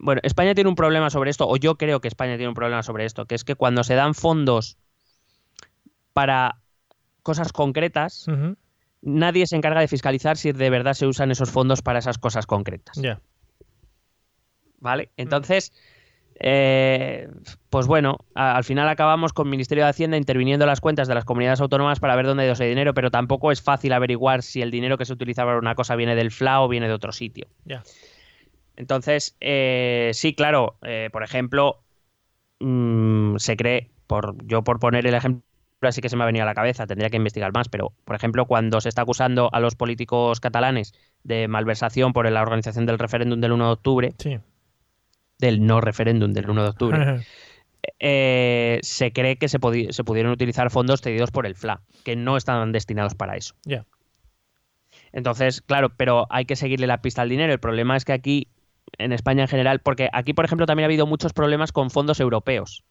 bueno, España tiene un problema sobre esto, o yo creo que España tiene un problema sobre esto, que es que cuando se dan fondos para cosas concretas, nadie se encarga de fiscalizar si de verdad se usan esos fondos para esas cosas concretas. ya ¿Vale? Entonces, eh, pues bueno, a- al final acabamos con el Ministerio de Hacienda interviniendo en las cuentas de las comunidades autónomas para ver dónde ha ido ese dinero, pero tampoco es fácil averiguar si el dinero que se utiliza para una cosa viene del FLA o viene de otro sitio. ya Entonces, eh, sí, claro, eh, por ejemplo, mm, se cree, por, yo por poner el ejemplo así que se me ha venido a la cabeza, tendría que investigar más, pero por ejemplo, cuando se está acusando a los políticos catalanes de malversación por la organización del referéndum del 1 de octubre, sí del no referéndum del 1 de octubre, eh, se cree que se, se, pudieron utilizar fondos cedidos por el FLA, que no estaban destinados para eso. Ya. Entonces, claro, pero hay que seguirle la pista al dinero. El problema es que aquí, en España en general, porque aquí, por ejemplo, también ha habido muchos problemas con fondos europeos.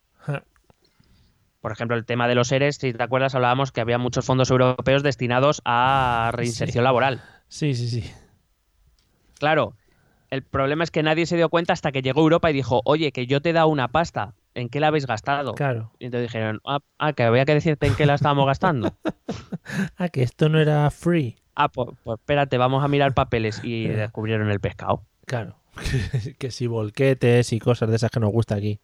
Por ejemplo, el tema de los ERES, si te acuerdas, hablábamos que había muchos fondos europeos destinados a reinserción laboral. Sí, sí, sí. Claro, el problema es que nadie se dio cuenta hasta que llegó Europa y dijo, oye, que yo te he dado una pasta, ¿en qué la habéis gastado? Claro. Y entonces dijeron, ah, ah que había que decirte en qué la estábamos gastando. ah, que esto no era free. Ah, pues, pues, espérate, vamos a mirar papeles y descubrieron el pescado. Claro. que si volquetes y cosas de esas que nos gusta aquí.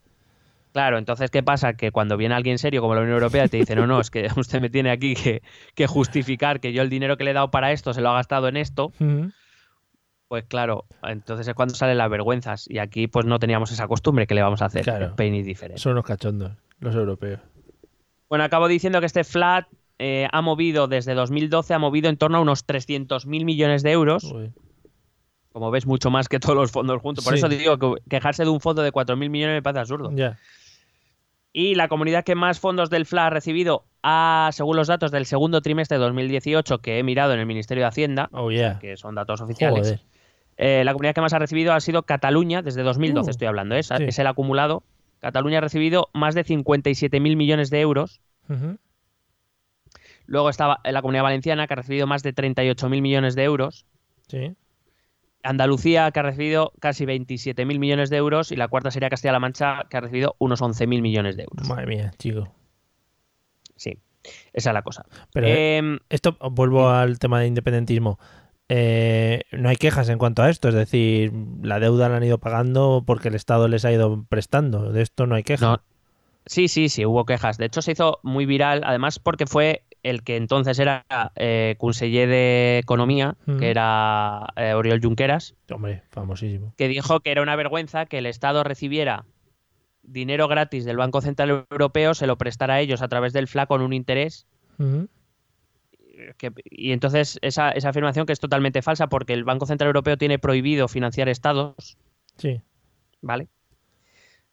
Claro, entonces, ¿qué pasa? Que cuando viene alguien serio como la Unión Europea te dice, no, no, es que usted me tiene aquí que, justificar que yo el dinero que le he dado para esto se lo ha gastado en esto, pues claro, entonces es cuando salen las vergüenzas. Y aquí pues no teníamos esa costumbre que le vamos a hacer. Claro. Y diferente. Son unos cachondos, los europeos. Bueno, acabo diciendo que este flat eh, ha movido desde 2012, ha movido en torno a unos 300.000 millones de euros. Como ves, mucho más que todos los fondos juntos. Por eso te digo que quejarse de un fondo de 4.000 millones me parece absurdo. Y la comunidad que más fondos del FLA ha recibido, ha, según los datos del segundo trimestre de 2018 que he mirado en el Ministerio de Hacienda, oh, que son datos oficiales, eh, la comunidad que más ha recibido ha sido Cataluña, desde 2012 uh, estoy hablando, ¿eh? es el acumulado. Cataluña ha recibido más de 57.000 millones de euros. Luego estaba la comunidad valenciana, que ha recibido más de 38.000 millones de euros. Sí. Andalucía, que ha recibido casi 27.000 millones de euros, y la cuarta sería Castilla-La Mancha, que ha recibido unos 11.000 millones de euros. Madre mía, chico. Sí, esa es la cosa. Pero eh, em, esto, vuelvo al tema de independentismo. Eh, no hay quejas en cuanto a esto, es decir, la deuda la han ido pagando porque el Estado les ha ido prestando. De esto no hay quejas. Sí, sí, sí, hubo quejas. De hecho, se hizo muy viral, además porque fue el que entonces era eh, conseller de Economía, que era eh, Oriol Junqueras. Hombre, famosísimo. Que dijo que era una vergüenza que el Estado recibiera dinero gratis del Banco Central Europeo, se lo prestara a ellos a través del FLA con un interés. y entonces esa, esa afirmación que es totalmente falsa porque el Banco Central Europeo tiene prohibido financiar estados. Sí. ¿Vale?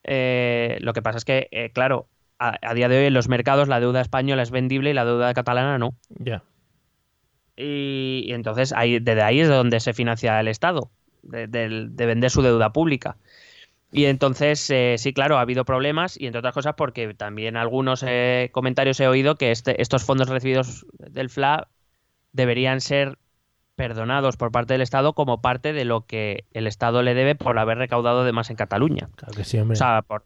Eh, lo que pasa es que, eh, claro, a, día de hoy en los mercados la deuda española es vendible y la deuda catalana no. Ya. Y, entonces ahí, desde ahí es donde se financia el Estado, de, vender su deuda pública. Y entonces, eh, sí, claro, ha habido problemas y entre otras cosas porque también algunos comentarios he oído que este, estos fondos recibidos del FLA deberían ser perdonados por parte del Estado como parte de lo que el Estado le debe por haber recaudado de más en Cataluña. Claro que sí, hombre. O sea, por,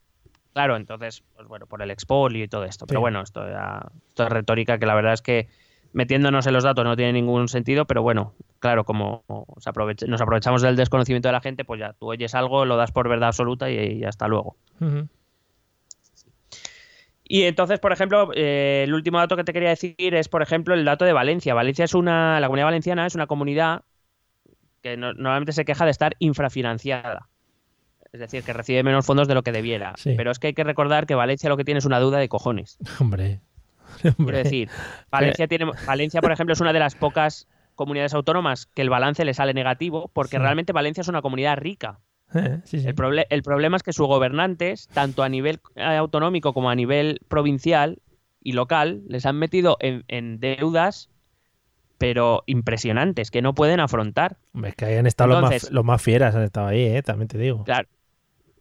claro, entonces, pues bueno, por el expolio y todo esto. Pero bueno, esto, esto es retórica que la verdad es que metiéndonos en los datos no tiene ningún sentido, pero bueno, claro, como nos aprovechamos del desconocimiento de la gente, pues ya tú oyes algo, lo das por verdad absoluta y, hasta luego. Y entonces, por ejemplo, eh, el último dato que te quería decir es, por ejemplo, el dato de Valencia. Valencia es una, la comunidad valenciana es una comunidad que normalmente se queja de estar infrafinanciada. Es decir, que recibe menos fondos de lo que debiera. Pero es que hay que recordar que Valencia lo que tiene es una deuda de cojones. Hombre. Quiero decir, Valencia, tiene, Valencia, por ejemplo, es una de las pocas comunidades autónomas que el balance le sale negativo, porque realmente Valencia es una comunidad rica. Eh, el, el, problema es que sus gobernantes, tanto a nivel eh, autonómico como a nivel provincial y local, les han metido en, deudas, pero impresionantes, que no pueden afrontar. Es que ahí han estado los, más, los, más, fieras, han estado ahí, ¿eh? también te digo. Claro.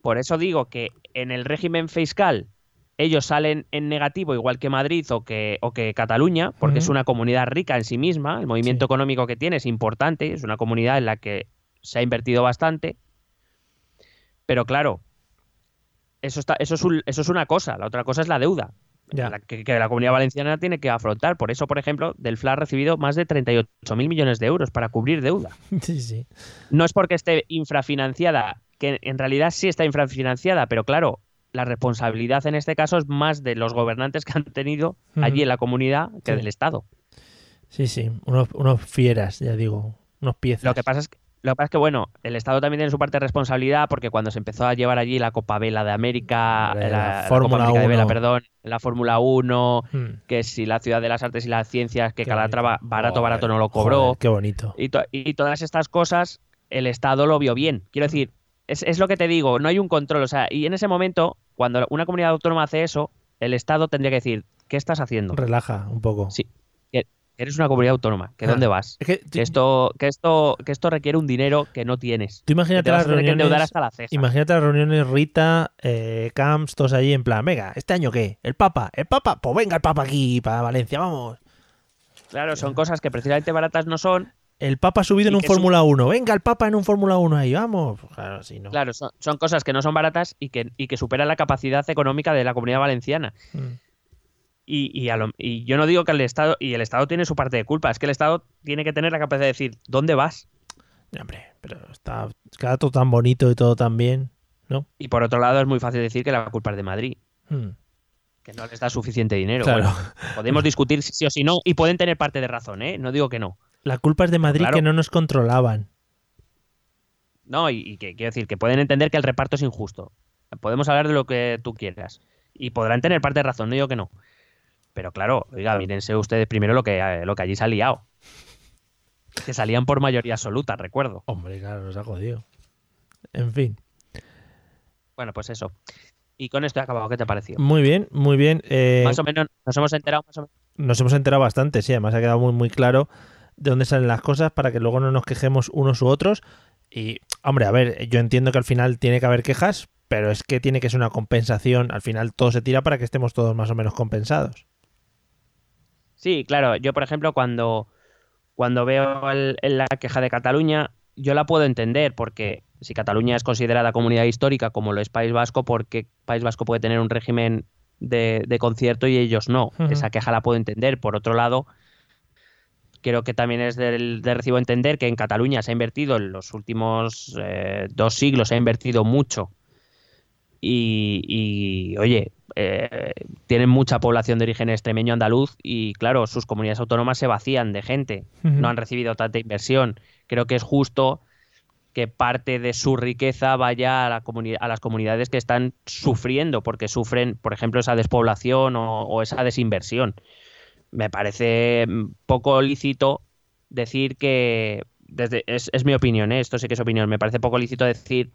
Por eso digo que en el régimen fiscal ellos salen en negativo, igual que Madrid o que, o que Cataluña, porque es una comunidad rica en sí misma, el movimiento económico que tiene es importante, es una comunidad en la que se ha invertido bastante pero claro, eso, está, eso, es eso es una cosa, la otra cosa es la deuda. que, la comunidad valenciana tiene que afrontar. Por eso, por ejemplo, del FLA ha recibido más de 38 mil millones de euros para cubrir deuda. Sí, sí. No es porque esté infrafinanciada, que en realidad sí está infrafinanciada, pero claro, la responsabilidad en este caso es más de los gobernantes que han tenido allí en la comunidad que del Estado. Sí, sí, unos, unos fieras, ya digo, unos piezas. Lo que pasa es que lo que pasa es que, bueno, el Estado también tiene su parte de responsabilidad porque cuando se empezó a llevar allí la Copa Vela de América, la, Fórmula 1, Vela, perdón, la Fórmula 1, hmm. que si la Ciudad de las Artes y las Ciencias, que cada traba barato, barato no lo cobró. qué bonito. Y, y, todas estas cosas, el Estado lo vio bien. Quiero decir, es, es, lo que te digo, no hay un control. O sea, y en ese momento cuando una comunidad autónoma hace eso, el Estado tendría que decir, ¿qué estás haciendo? Relaja un poco. Sí. que Eres una comunidad autónoma, ¿que Ah, dónde vas? Es que, Que esto, que esto, que esto requiere un dinero que no tienes. tú imagínate las reuniones. hasta la. Imagínate las reuniones Rita, eh, Camps, todos allí en plan, venga, ¿este año qué? ¿El Papa? ¿El Papa? Pues venga el Papa aquí para Valencia, vamos. Claro, son cosas que precisamente baratas no son. El Papa ha subido en un Fórmula 1. Venga el Papa en un Fórmula 1 ahí, vamos. Claro, sí, no. Claro, son, son cosas que no son baratas y que, y que superan la capacidad económica de la comunidad valenciana. Mm. Y, y, a lo- y yo no digo que el Estado, y el Estado tiene su parte de culpa, es que el Estado tiene que tener la capacidad de decir, ¿dónde vas? Hombre, pero está queda todo tan bonito y todo tan bien, ¿no? Y por otro lado es muy fácil decir que la culpa es de Madrid, Mm. que no les da suficiente dinero. Claro. Bueno, podemos discutir si sí o si no, y pueden tener parte de razón, ¿eh? No digo que no. La culpa es de Madrid Claro. que no nos controlaban. No, y, y que quiero decir que pueden entender que el reparto es injusto. Podemos hablar de lo que tú quieras. Y podrán tener parte de razón, no digo que no. Pero claro, oiga, mírense ustedes primero lo que, eh, lo que allí se ha liado. Que salían por mayoría absoluta, recuerdo. Hombre, claro, nos ha jodido. En fin. Bueno, pues eso. Y con esto he acabado. ¿Qué te pareció? Muy bien, muy bien. Eh, Más o menos nos hemos enterado más o menos. nos hemos enterado bastante, sí, además ha quedado muy, muy claro de dónde salen las cosas para que luego no nos quejemos unos u otros. Y, hombre, a ver, yo entiendo que al final tiene que haber quejas, pero es que tiene que ser una compensación. Al final todo se tira para que estemos todos más o menos compensados. Sí, claro. Yo, por ejemplo, cuando, cuando veo el- la queja de Cataluña, yo la puedo entender porque si Cataluña es considerada comunidad histórica como lo es País Vasco, porque País Vasco puede tener un régimen de, de concierto y ellos no. Esa queja la puedo entender. Por otro lado, creo que también es del- de recibo entender que en Cataluña se ha invertido en los últimos eh, dos siglos, se ha invertido mucho. Y, y, oye, eh, tienen mucha población de origen extremeño andaluz y claro, sus comunidades autónomas se vacían de gente, no han recibido tanta inversión. Creo que es justo que parte de su riqueza vaya a, la a las comunidades que están sufriendo, porque sufren, por ejemplo, esa despoblación o, o esa desinversión. Me parece mm, poco lícito decir que, desde, es, es mi opinión, ¿eh? esto sí que es opinión, me parece poco lícito decir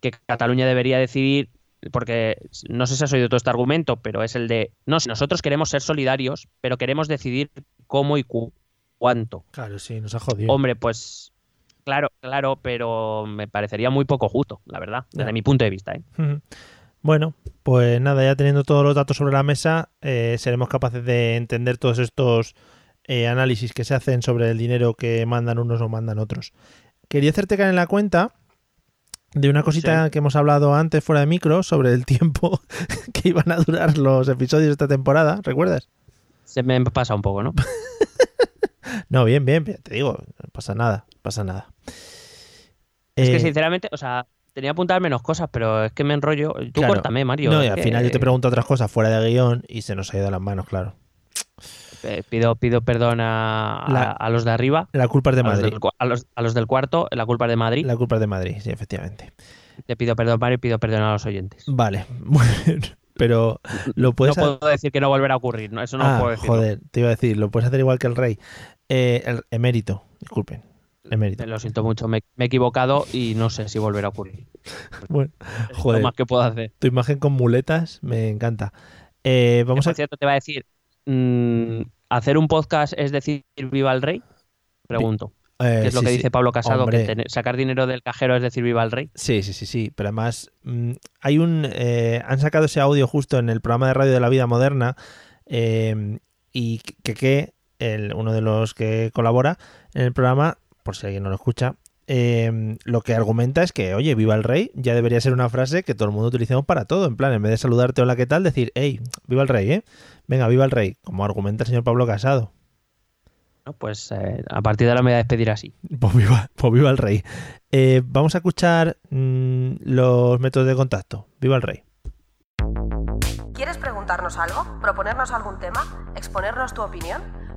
que Cataluña debería decidir, porque no sé si has oído todo este argumento, pero es el de, no, si nosotros queremos ser solidarios, pero queremos decidir cómo y cu- cuánto. Claro, sí, nos ha jodido. Hombre, pues claro, claro, pero me parecería muy poco justo, la verdad, desde mi punto de vista. ¿eh? Bueno, pues nada, ya teniendo todos los datos sobre la mesa, eh, seremos capaces de entender todos estos eh, análisis que se hacen sobre el dinero que mandan unos o mandan otros. Quería hacerte caer en la cuenta de una cosita que hemos hablado antes fuera de micro sobre el tiempo que iban a durar los episodios de esta temporada, ¿recuerdas? Se me pasa un poco, ¿no? No, bien, bien, bien, te digo, no pasa nada, pasa nada. Es que Eh, sinceramente, o sea, tenía apuntar menos cosas, pero es que me enrollo. Tú Claro. córtame, Mario. no, y al que, final yo te pregunto otras cosas fuera de guion y se nos ha ido las manos, claro. eh, pido, pido perdón a, a- La- a los de arriba. La culpa es de a los, Madrid. del, a, los, a los del cuarto, la culpa es de Madrid. La culpa es de Madrid, sí, efectivamente. Te pido perdón, Mario, y pido perdón a los oyentes. Vale, muy bien. Pero lo puedes no puedo decir que no volverá a ocurrir, ¿no? eso no ah, puedo decir. joder, te iba a decir, lo puedes hacer igual que el rey. Eh, el emérito, disculpen. Emérito. Lo siento mucho, me, me he equivocado y no sé si volverá a ocurrir. Bueno, joder, lo más que puedo hacer. tu imagen con muletas me encanta. Eh, vamos Por a. cierto, te va a decir, mm, ¿hacer un podcast es decir viva el rey? Pregunto. eh, ¿Qué es lo que sí. dice Pablo Casado? Hombre. Que tener- sacar dinero del cajero es decir viva el rey. Sí, sí, sí, sí. Pero además, mm, hay un. eh, han sacado ese audio justo en el programa de radio de la vida moderna. eh, y que, que el, uno de los que colabora en el programa, por si alguien no lo escucha, eh, lo que argumenta es que, oye, viva el rey, ya debería ser una frase que todo el mundo utilicemos para todo. En plan, en vez de saludarte, hola, ¿qué tal? Decir, hey, viva el rey, ¿eh? Venga, viva el rey, como argumenta el señor Pablo Casado. ¿no? Pues eh, a partir de ahora me voy a despedir así. Pues viva, pues viva el rey. Eh, vamos a escuchar mm, los métodos de contacto. Viva el rey. ¿Quieres preguntarnos algo? ¿Proponernos algún tema? ¿Exponernos tu opinión?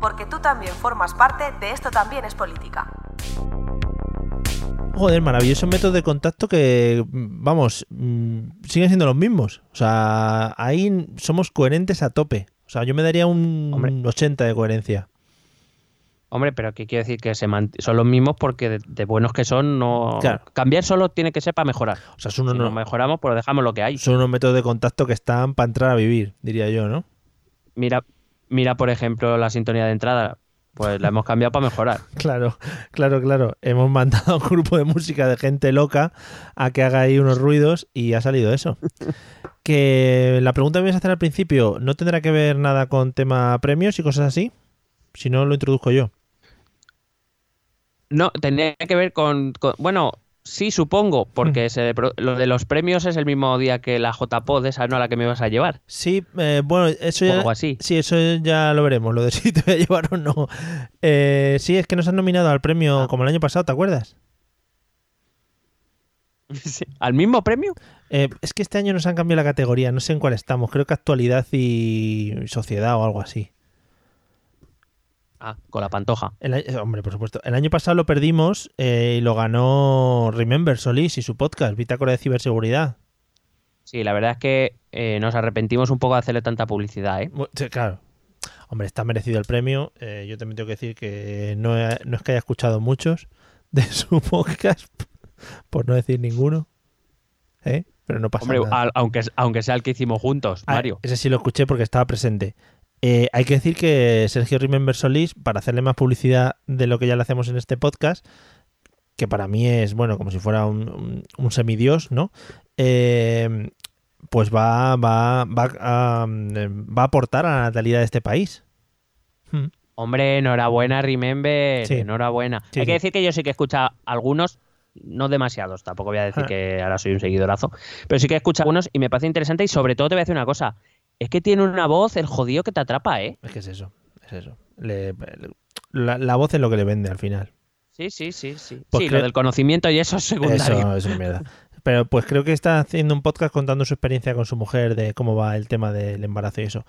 Porque tú también formas parte de esto también es política. Joder, maravilloso método de contacto que, vamos, mm, siguen siendo los mismos. O sea, ahí somos coherentes a tope. O sea, yo me daría un Hombre. 80 de coherencia. Hombre, pero ¿qué quiere decir? Que se mant- son los mismos porque de, de buenos que son, no. Claro. Cambiar solo tiene que ser para mejorar. O sea, son Si unos, no mejoramos, pues dejamos lo que hay. son unos métodos de contacto que están para entrar a vivir, diría yo, ¿no? Mira, mira, por ejemplo, la sintonía de entrada. Pues la hemos cambiado para mejorar. Claro, claro, claro. Hemos mandado a un grupo de música de gente loca a que haga ahí unos ruidos y ha salido eso. Que la pregunta que me ibas a hacer al principio no tendrá que ver nada con tema premios y cosas así. Si no, lo introduzco yo. No, tendría que ver con. con- bueno, sí, supongo, Mm. porque se pro- lo de los premios es el mismo día que la JPod, esa no a la que me vas a llevar. Sí, eh, bueno, eso ya, algo así. sí, eso ya lo veremos, lo de si te voy a llevar o no. Eh, sí, es que nos han nominado al premio Ah. como el año pasado, ¿te acuerdas? Sí. ¿Al mismo premio? Eh, es que este año nos han cambiado la categoría, no sé en cuál estamos, creo que actualidad y sociedad o algo así. Ah, con la pantoja. El eh, hombre, por supuesto. El año pasado lo perdimos eh, y lo ganó Remember Solís y su podcast, Bitácora de Ciberseguridad. Sí, la verdad es que eh, nos arrepentimos un poco de hacerle tanta publicidad, ¿eh? Sí, Claro. Hombre, está merecido el premio. Eh, yo también tengo que decir que no, he- no es que haya escuchado muchos de su podcast, por no decir ninguno. ¿Eh? Pero no pasa Hombre, nada. al- aunque, aunque sea el que hicimos juntos, Ah, Mario. ese sí lo escuché porque estaba presente. Eh, hay que decir que Sergio Remember Solís, para hacerle más publicidad de lo que ya le hacemos en este podcast, que para mí es, bueno, como si fuera un, un- un semidios, ¿no? Eh, pues va, va, va, a, va a aportar a la natalidad de este país. Hmm. Hombre, enhorabuena, Remember. Sí. Enhorabuena. Sí, Hay que decir que yo sí que he escuchado algunos, no demasiados, tampoco voy a decir Ah. que ahora soy un seguidorazo, pero sí que he escuchado algunos y me parece interesante y sobre todo te voy a decir una cosa. Es que tiene una voz, el jodido que te atrapa, ¿eh? Es que es eso, es eso. Le- la, la voz es lo que le vende al final. Sí, sí, sí, sí. Pues sí, creo- lo del conocimiento y eso es secundario. Eso es una mierda. Pero pues creo que está haciendo un podcast contando su experiencia con su mujer de cómo va el tema del embarazo y eso.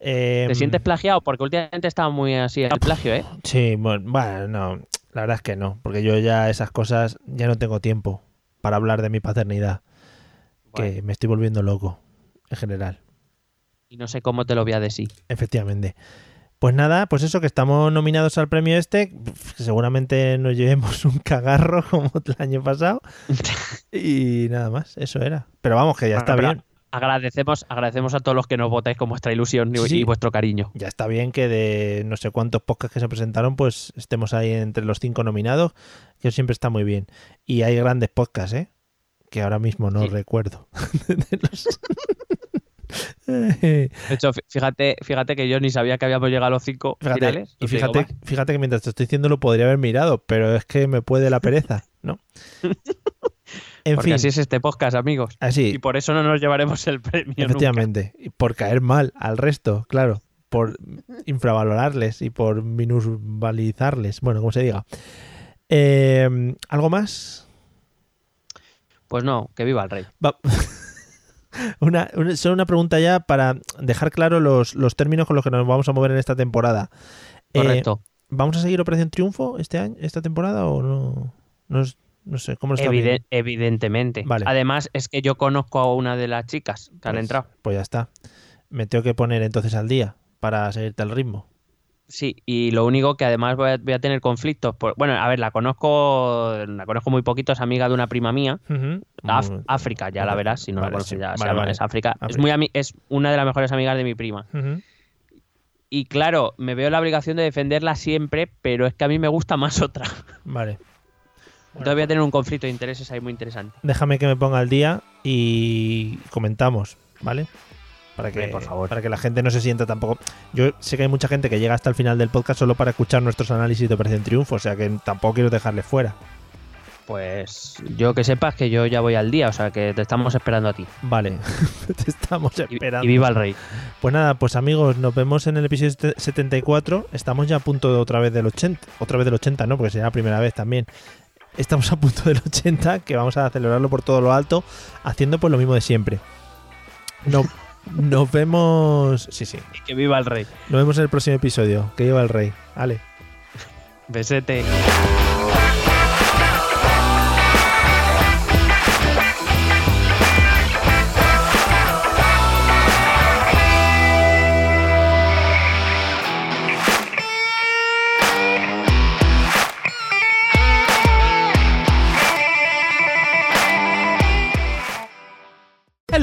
Eh, ¿Te sientes plagiado? Porque últimamente estaba muy así el plagio, ¿eh? Sí, bueno, bueno, no, la verdad es que no, porque yo ya esas cosas ya no tengo tiempo para hablar de mi paternidad, que me estoy volviendo loco en general, Y no sé cómo te lo voy a decir. efectivamente. Pues nada, pues eso, que estamos nominados al premio este, seguramente nos llevemos un cagarro como el año pasado y nada más, eso era. Pero vamos, que ya está Pero bien. Agradecemos, agradecemos a todos los que nos votáis con vuestra ilusión y, Sí, sí. y vuestro cariño. Ya está bien que de no sé cuántos podcasts que se presentaron, pues estemos ahí entre los cinco nominados, que siempre está muy bien. Y hay grandes podcasts, ¿eh? Que ahora mismo no Sí. recuerdo. De hecho, fí- fíjate, fíjate que yo ni sabía que habíamos llegado a los cinco Fíjate, finales. y fíjate, fíjate que mientras te estoy diciendo lo podría haber mirado, pero es que me puede la pereza, ¿no? En Porque fin, así es este podcast, amigos. así, Y por eso no nos llevaremos el premio. nunca. efectivamente, y por caer mal al resto, claro, por infravalorarles y por minusvalizarles, bueno, como se diga. Eh, ¿Algo más? Pues no, que viva el rey. Va- Una, una- solo una pregunta ya para dejar claro los, los términos con los que nos vamos a mover en esta temporada. Eh, Correcto. ¿Vamos a seguir Operación Triunfo este año, esta temporada o no? No, no sé, ¿cómo lo está evidentemente. Vale. Además, es que yo conozco a una de las chicas que han Pues- entrado. Pues ya está. Me tengo que poner entonces al día para seguirte al ritmo. Sí, y lo único que además voy a, voy a tener conflictos. por- bueno, a ver, la conozco, la conozco muy poquito, es amiga de una prima mía. Af- África, ya la verás, si no vale, la conoces sí. ya, se Vale, llama, vale. es África. Es, muy es una de las mejores amigas de mi prima. Y claro, me veo la obligación de defenderla siempre, pero es que a mí me gusta más otra. Vale. Entonces voy a tener un conflicto de intereses ahí muy interesante. Déjame que me ponga al día y comentamos, ¿vale? Para que, por favor. para que la gente no se sienta tampoco. Yo sé que hay mucha gente que llega hasta el final del podcast solo para escuchar nuestros análisis de Operación Triunfo, o sea que tampoco quiero dejarle fuera. Pues yo que sepas que yo ya voy al día, o sea que te estamos esperando a ti. Vale, te estamos Y, esperando. y viva el rey. Pues nada, pues amigos, nos vemos en el episodio 74. Estamos ya a punto de otra vez del 80. Otra vez del 80, ¿no? Porque será la primera vez también. Estamos a punto del 80, que vamos a celebrarlo por todo lo alto, haciendo pues lo mismo de siempre. No, nos vemos. Sí, sí. Y que viva el rey. Nos vemos en el próximo episodio. Que lleva el rey. Vale. Besete.